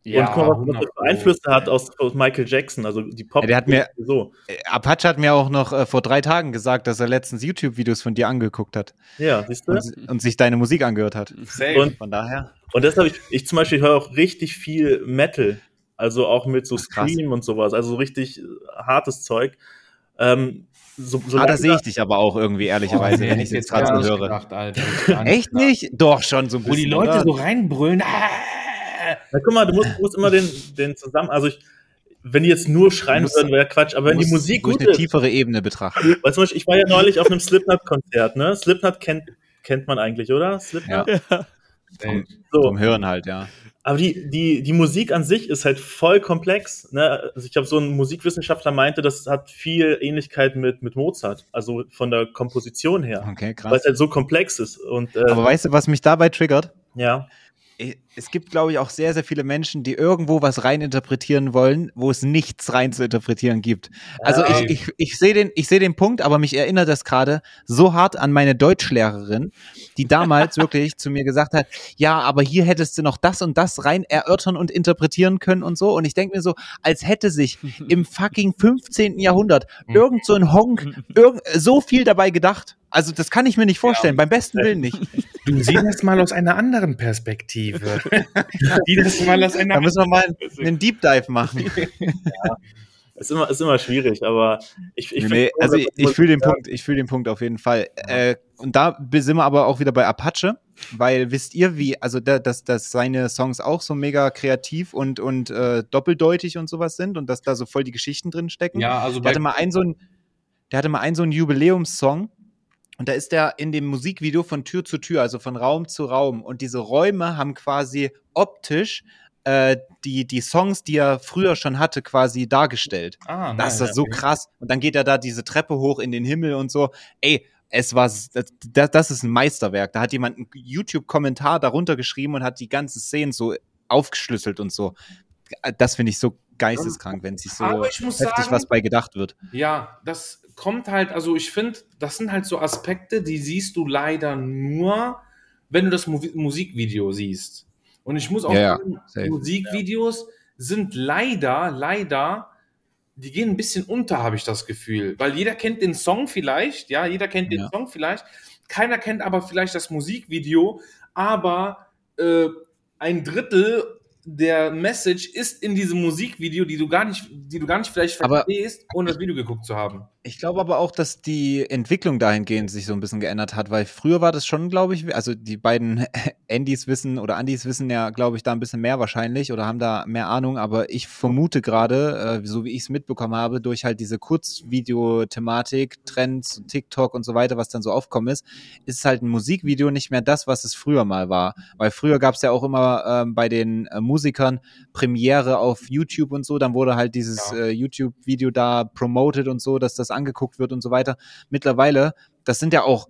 und guck mal, was er für Einflüsse hat aus, aus Michael Jackson, also die Pop. Ja, der hat mir- so. Äh, Apache hat mir auch noch äh, vor drei Tagen gesagt, dass er letztens YouTube-Videos von dir angeguckt hat Ja, siehst du? und, und sich deine Musik angehört hat. Safe. Und- Von daher. Und deshalb, ich, ich zum Beispiel höre auch richtig viel Metal. Also auch mit so. Scream und sowas. Also so richtig hartes Zeug. Ähm, so, so Ah, da sehe ich dich aber auch irgendwie, ehrlicherweise, Oh, wenn ich jetzt gerade so höre. gedacht, Alter. Echt nicht? Doch, schon so ein Wo die bisschen. Leute oder? so reinbrüllen. Ah! Na, guck mal, du musst, musst immer den, den zusammen. Also ich, wenn die jetzt nur schreien musst- würden, wäre Quatsch. Aber wenn die Musik gut eine ist. tiefere Ebene betrachten. Weil zum Beispiel, ich war ja neulich auf einem Slipknot-Konzert, ne? Slipknot kennt, kennt man eigentlich, oder? Slipknot? Ja, Ey, So. vom Hören halt, ja. Aber die, die, die Musik an sich ist halt voll komplex. Ne? Also ich habe so ein Musikwissenschaftler meinte, das hat viel Ähnlichkeit mit, mit Mozart, also von der Komposition her, Okay, weil krass. es halt so komplex ist. Und äh, Aber weißt du, was mich dabei triggert? ja, Es gibt, glaube ich, auch sehr, sehr viele Menschen, die irgendwo was reininterpretieren wollen, wo es nichts rein zu interpretieren gibt. Also Ja. ich, ich, ich sehe den, ich sehe den Punkt, aber mich erinnert das gerade so hart an meine Deutschlehrerin, die damals wirklich zu mir gesagt hat, ja, aber hier hättest du noch das und das rein erörtern und interpretieren können und so. Und ich denke mir so, als hätte sich im fucking 15. Jahrhundert irgend so ein Honk irgend, so viel dabei gedacht. Also das kann ich mir nicht vorstellen, beim besten Willen nicht. Du siehst das mal aus einer anderen Perspektive. Das mal einer Da müssen wir mal einen Deep Dive machen. ist immer, ist immer schwierig, aber ich, ich nee, also ich, das ich fühle den ja, Punkt, ich fühle den Punkt auf jeden Fall. Äh, und da sind wir aber auch wieder bei Apache, weil wisst ihr, wie, also da, dass, dass seine Songs auch so mega kreativ und, und äh, doppeldeutig und sowas sind und dass da so voll die Geschichten drin stecken. Ja, also Der hatte mal einen so ein, der hatte mal einen so einen Jubiläumssong und da ist der in dem Musikvideo von Tür zu Tür, also von Raum zu Raum. Und diese Räume haben quasi optisch äh, die, die Songs, die er früher schon hatte, quasi dargestellt. ah, Das ist nein, das so krass. Und dann geht er da diese Treppe hoch in den Himmel und so. Ey, es war, das, das ist ein Meisterwerk. Da hat jemand einen YouTube-Kommentar darunter geschrieben und hat die ganzen Szenen so aufgeschlüsselt und so. Das finde ich so geisteskrank, wenn sich so heftig sagen- was bei gedacht wird. Ja, das kommt halt, also ich finde, das sind halt so Aspekte, die siehst du leider nur, wenn du das Mu Musikvideo siehst. Und ich muss auch Ja, ja, sagen, safe. Musikvideos sind leider, leider, die gehen ein bisschen unter, habe ich das Gefühl. Weil jeder kennt den Song vielleicht, ja, jeder kennt den Ja. Song vielleicht, keiner kennt aber vielleicht das Musikvideo, aber äh, ein Drittel der Message ist in diesem Musikvideo, die du gar nicht, die du gar nicht vielleicht Aber- verstehst, ohne das Video geguckt zu haben. Ich glaube aber auch, dass die Entwicklung dahingehend sich so ein bisschen geändert hat, weil früher war das schon, glaube ich, also die beiden Andys wissen oder Andys wissen ja, glaube ich, da ein bisschen mehr wahrscheinlich oder haben da mehr Ahnung, aber ich vermute gerade, äh, so wie ich es mitbekommen habe, durch halt diese Kurzvideo-Thematik, Trends, TikTok und so weiter, was dann so aufkommen ist, ist halt ein Musikvideo nicht mehr das, was es früher mal war. Weil früher gab es ja auch immer ähm, bei den äh, Musikern Premiere auf YouTube und so, dann wurde halt dieses Ja. äh, YouTube-Video da promoted und so, dass das angeguckt wird und so weiter. Mittlerweile, das sind ja auch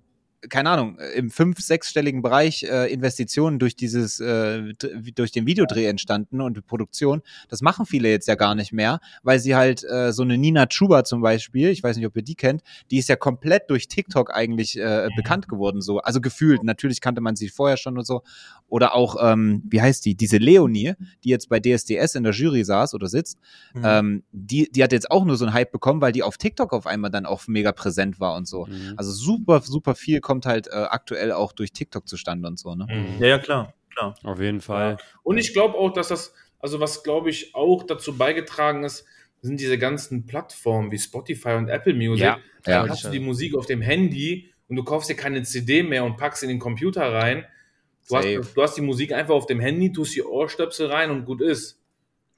keine Ahnung, im fünf-, sechsstelligen Bereich äh, Investitionen durch dieses, äh, durch den Videodreh entstanden und die Produktion. Das machen viele jetzt ja gar nicht mehr, weil sie halt äh, so eine Nina Chuba zum Beispiel, ich weiß nicht, ob ihr die kennt, die ist ja komplett durch TikTok eigentlich äh, bekannt geworden, so. Also gefühlt, natürlich kannte man sie vorher schon und so. Oder auch, ähm, wie heißt die? Diese Leonie, die jetzt bei DSDS in der Jury saß oder sitzt, Mhm. ähm, die, die hat jetzt auch nur so einen Hype bekommen, weil die auf TikTok auf einmal dann auch mega präsent war und so. Mhm. Also super, super viel kommt halt äh, aktuell auch durch TikTok zustande und so, ne? Ja, ja, klar, klar. Auf jeden Fall. Und ich glaube auch, dass das, also was glaube ich auch dazu beigetragen ist, sind diese ganzen Plattformen wie Spotify und Apple Music. Ja, Da ja. hast du die Musik auf dem Handy und du kaufst dir keine CD mehr und packst in den Computer rein. Du hast, du hast die Musik einfach auf dem Handy, tust die Ohrstöpsel rein und gut ist.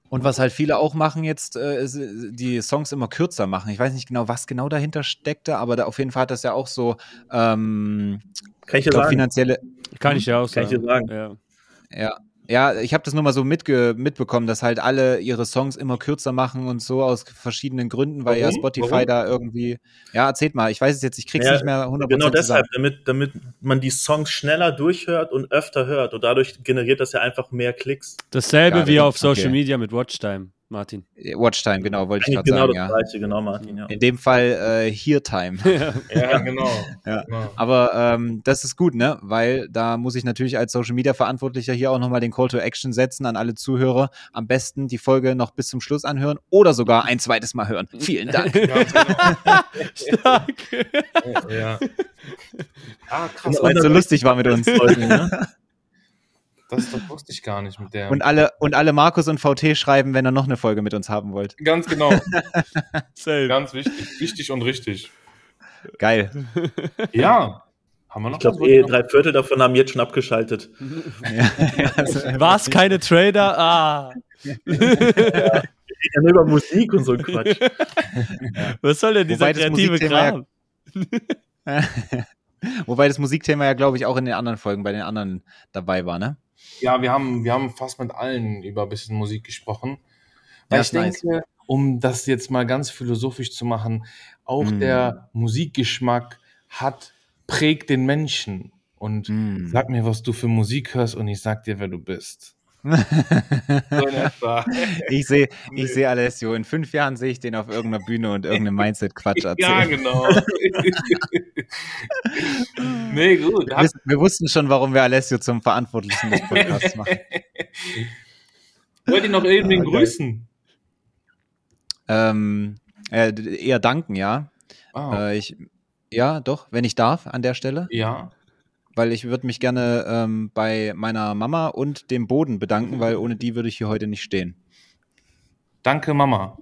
Und was halt viele auch machen jetzt, äh, ist, die Songs immer kürzer machen. Ich weiß nicht genau, was genau dahinter steckte, aber da, auf jeden Fall hat das ja auch so, ähm, Kann ich glaube, sagen? finanzielle, Kann ich ja auch Kann ich sagen. dir sagen. Ja. ja. Ja, ich habe das nur mal so mitge mitbekommen, dass halt alle ihre Songs immer kürzer machen und so aus verschiedenen Gründen, weil ja Warum? Spotify Warum? da irgendwie. Ja, erzählt mal, ich weiß es jetzt, ich krieg's Ja, nicht mehr 100% Genau zusammen. deshalb, damit, damit man die Songs schneller durchhört und öfter hört. Und dadurch generiert das ja einfach mehr Klicks. Dasselbe wie it. auf Social Okay. Media mit Watchtime. Martin. Watchtime, genau, wollte ich gerade genau sagen, das ja. gleiche, genau, Martin, ja. In dem Fall äh, Here Time. Ja, genau. Ja. genau. Aber ähm, das ist gut, ne? Weil da muss ich natürlich als Social Media Verantwortlicher hier auch nochmal den Call to Action setzen an alle Zuhörer. Am besten die Folge noch bis zum Schluss anhören oder sogar ein zweites Mal hören. Vielen Dank. Ganz genau. Stark. Ja. Ah, krass. Weil es so lustig war mit uns. Folgen, ne? Das, das wusste ich gar nicht mit der. Und alle, und alle Markus und VT schreiben, wenn ihr noch eine Folge mit uns haben wollt. Ganz genau. Ganz wichtig. Wichtig und richtig. Geil. Ja. Haben wir noch Ich glaube, eh drei Viertel davon haben jetzt schon abgeschaltet. Ja, also, War es keine Trader? Ah. Ja, nur über Musik und so ein Quatsch. Was soll denn dieser Wobei kreative ja- Kram? Wobei das Musikthema ja, glaube ich, auch in den anderen Folgen bei den anderen dabei war, ne? Ja, wir haben, wir haben fast mit allen über ein bisschen Musik gesprochen. Weil Ja, ich ist nice. denke, um das jetzt mal ganz philosophisch zu machen, auch Mm. der Musikgeschmack hat, prägt den Menschen. Und Mm. sag mir, was du für Musik hörst und ich sag dir, wer du bist. So in etwa. Ich sehe ich sehe Alessio. In fünf Jahren sehe ich den auf irgendeiner Bühne und irgendeinem Mindset-Quatsch Ja, erzählen. genau. nee, gut. wir, wissen- wir wussten schon, warum wir Alessio zum Verantwortlichen des Podcasts machen. wollt ihr noch irgendwen Ah, geil. grüßen? Ähm, äh, eher danken, ja. Ah, Äh, ich, ja, doch, wenn ich darf, an der Stelle. ja. Weil ich würde mich gerne ähm, bei meiner Mama und dem Boden bedanken, weil ohne die würde ich hier heute nicht stehen. Danke, Mama.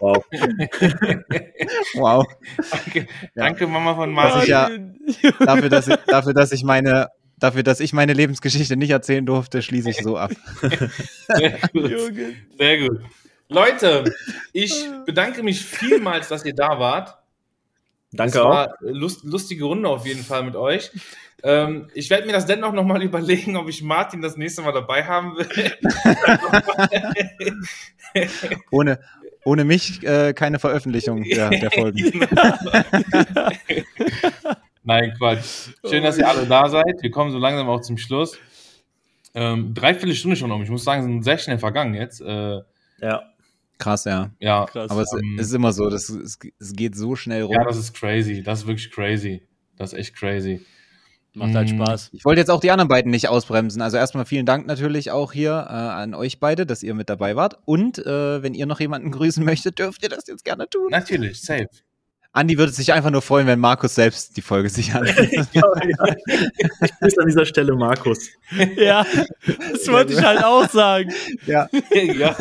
Wow. Wow. Danke, Ja. danke Mama von ich ja- Dafür, dass ich, dafür, dass ich meine, dafür, dass ich meine Lebensgeschichte nicht erzählen durfte, schließe ich so ab. Sehr gut. Sehr gut. Leute, ich bedanke mich vielmals, dass ihr da wart. Danke es auch. war lust, lustige Runde auf jeden Fall mit euch. Ähm, ich werde mir das dennoch nochmal überlegen, ob ich Martin das nächste Mal dabei haben will. Ohne, ohne mich äh, keine Veröffentlichung der, der Folgen. Nein, Quatsch. Schön, dass ihr alle da seid. Wir kommen so langsam auch zum Schluss. Ähm, dreiviertel Stunde schon um. Ich muss sagen, sind sehr schnell vergangen jetzt. Äh, Ja. Krass, ja. ja, Krass. Aber es, Ähm, ist immer so, das, es, es geht so schnell rum. ja, das ist crazy. Das ist wirklich crazy. Das ist echt crazy. Macht halt Mm. Spaß. Ich wollte jetzt auch die anderen beiden nicht ausbremsen. Also erstmal vielen Dank natürlich auch hier äh, an euch beide, dass ihr mit dabei wart. Und äh, wenn ihr noch jemanden grüßen möchtet, dürft ihr das jetzt gerne tun. Natürlich, safe. Andi würde sich einfach nur freuen, wenn Markus selbst die Folge sich anhört. ja, ja. Ich grüße an dieser Stelle Markus. Ja, das wollte ich halt auch sagen. ja. ja.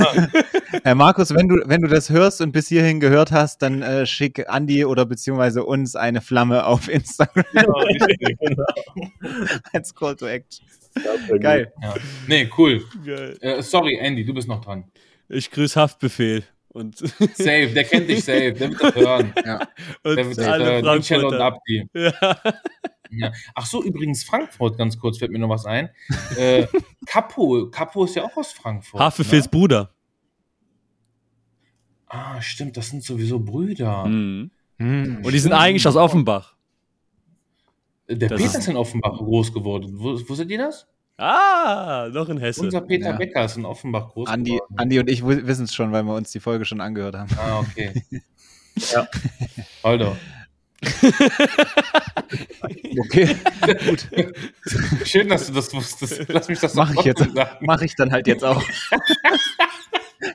Herr Markus, wenn du, wenn du das hörst und bis hierhin gehört hast, dann äh, schick Andi oder beziehungsweise uns eine Flamme auf Instagram Genau, richtig. als Call to Action. Geil. ja. Nee, cool. Geil. Äh, sorry, Andy, du bist noch dran. Ich grüße Haftbefehl. Und, Safe, der kennt dich safe, der wird das hören. Ja. Der und wird das alle hören. Michelle und. Abdi. Ja. Ja. Ach so, übrigens Frankfurt, ganz kurz, fällt mir noch was ein. Äh, Capo, Capo ist ja auch aus Frankfurt. Haftbefehls Ne? Bruder. Ah, stimmt, das sind sowieso Brüder. Mhm. Hm. Und die sind eigentlich aus Offenbach. Der Das Peter ist- in Offenbach groß geworden. Wo, wusstet ihr das? Ah, noch in Hessen. Unser Peter Ja. Becker ist in Offenbach groß Andi, geworden. Andi und ich wissen es schon, weil wir uns die Folge schon angehört haben. Ah, okay. Ja. Alter. Okay, Gut. Schön, dass du das wusstest. Lass mich das Mach ich jetzt. sagen. mache ich dann halt jetzt auch.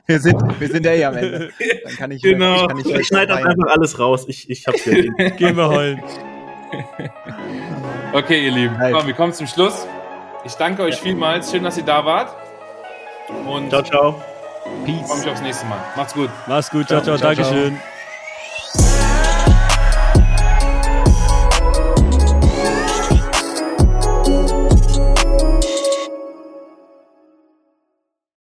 Wir sind, wir sind ja eh am Ende. Dann kann ich, Genau. ich, kann ich, Ich schneide das einfach alles raus. Ich, ich hab's hier. Gehen wir heulen. Okay, ihr Lieben, komm, wir kommen zum Schluss. Ich danke euch vielmals. Schön, dass ihr da wart. Und ciao, ciao. freue Peace. mich aufs nächste Mal. Macht's gut. Mach's gut, ciao, ciao, Ciao, ciao. Dankeschön.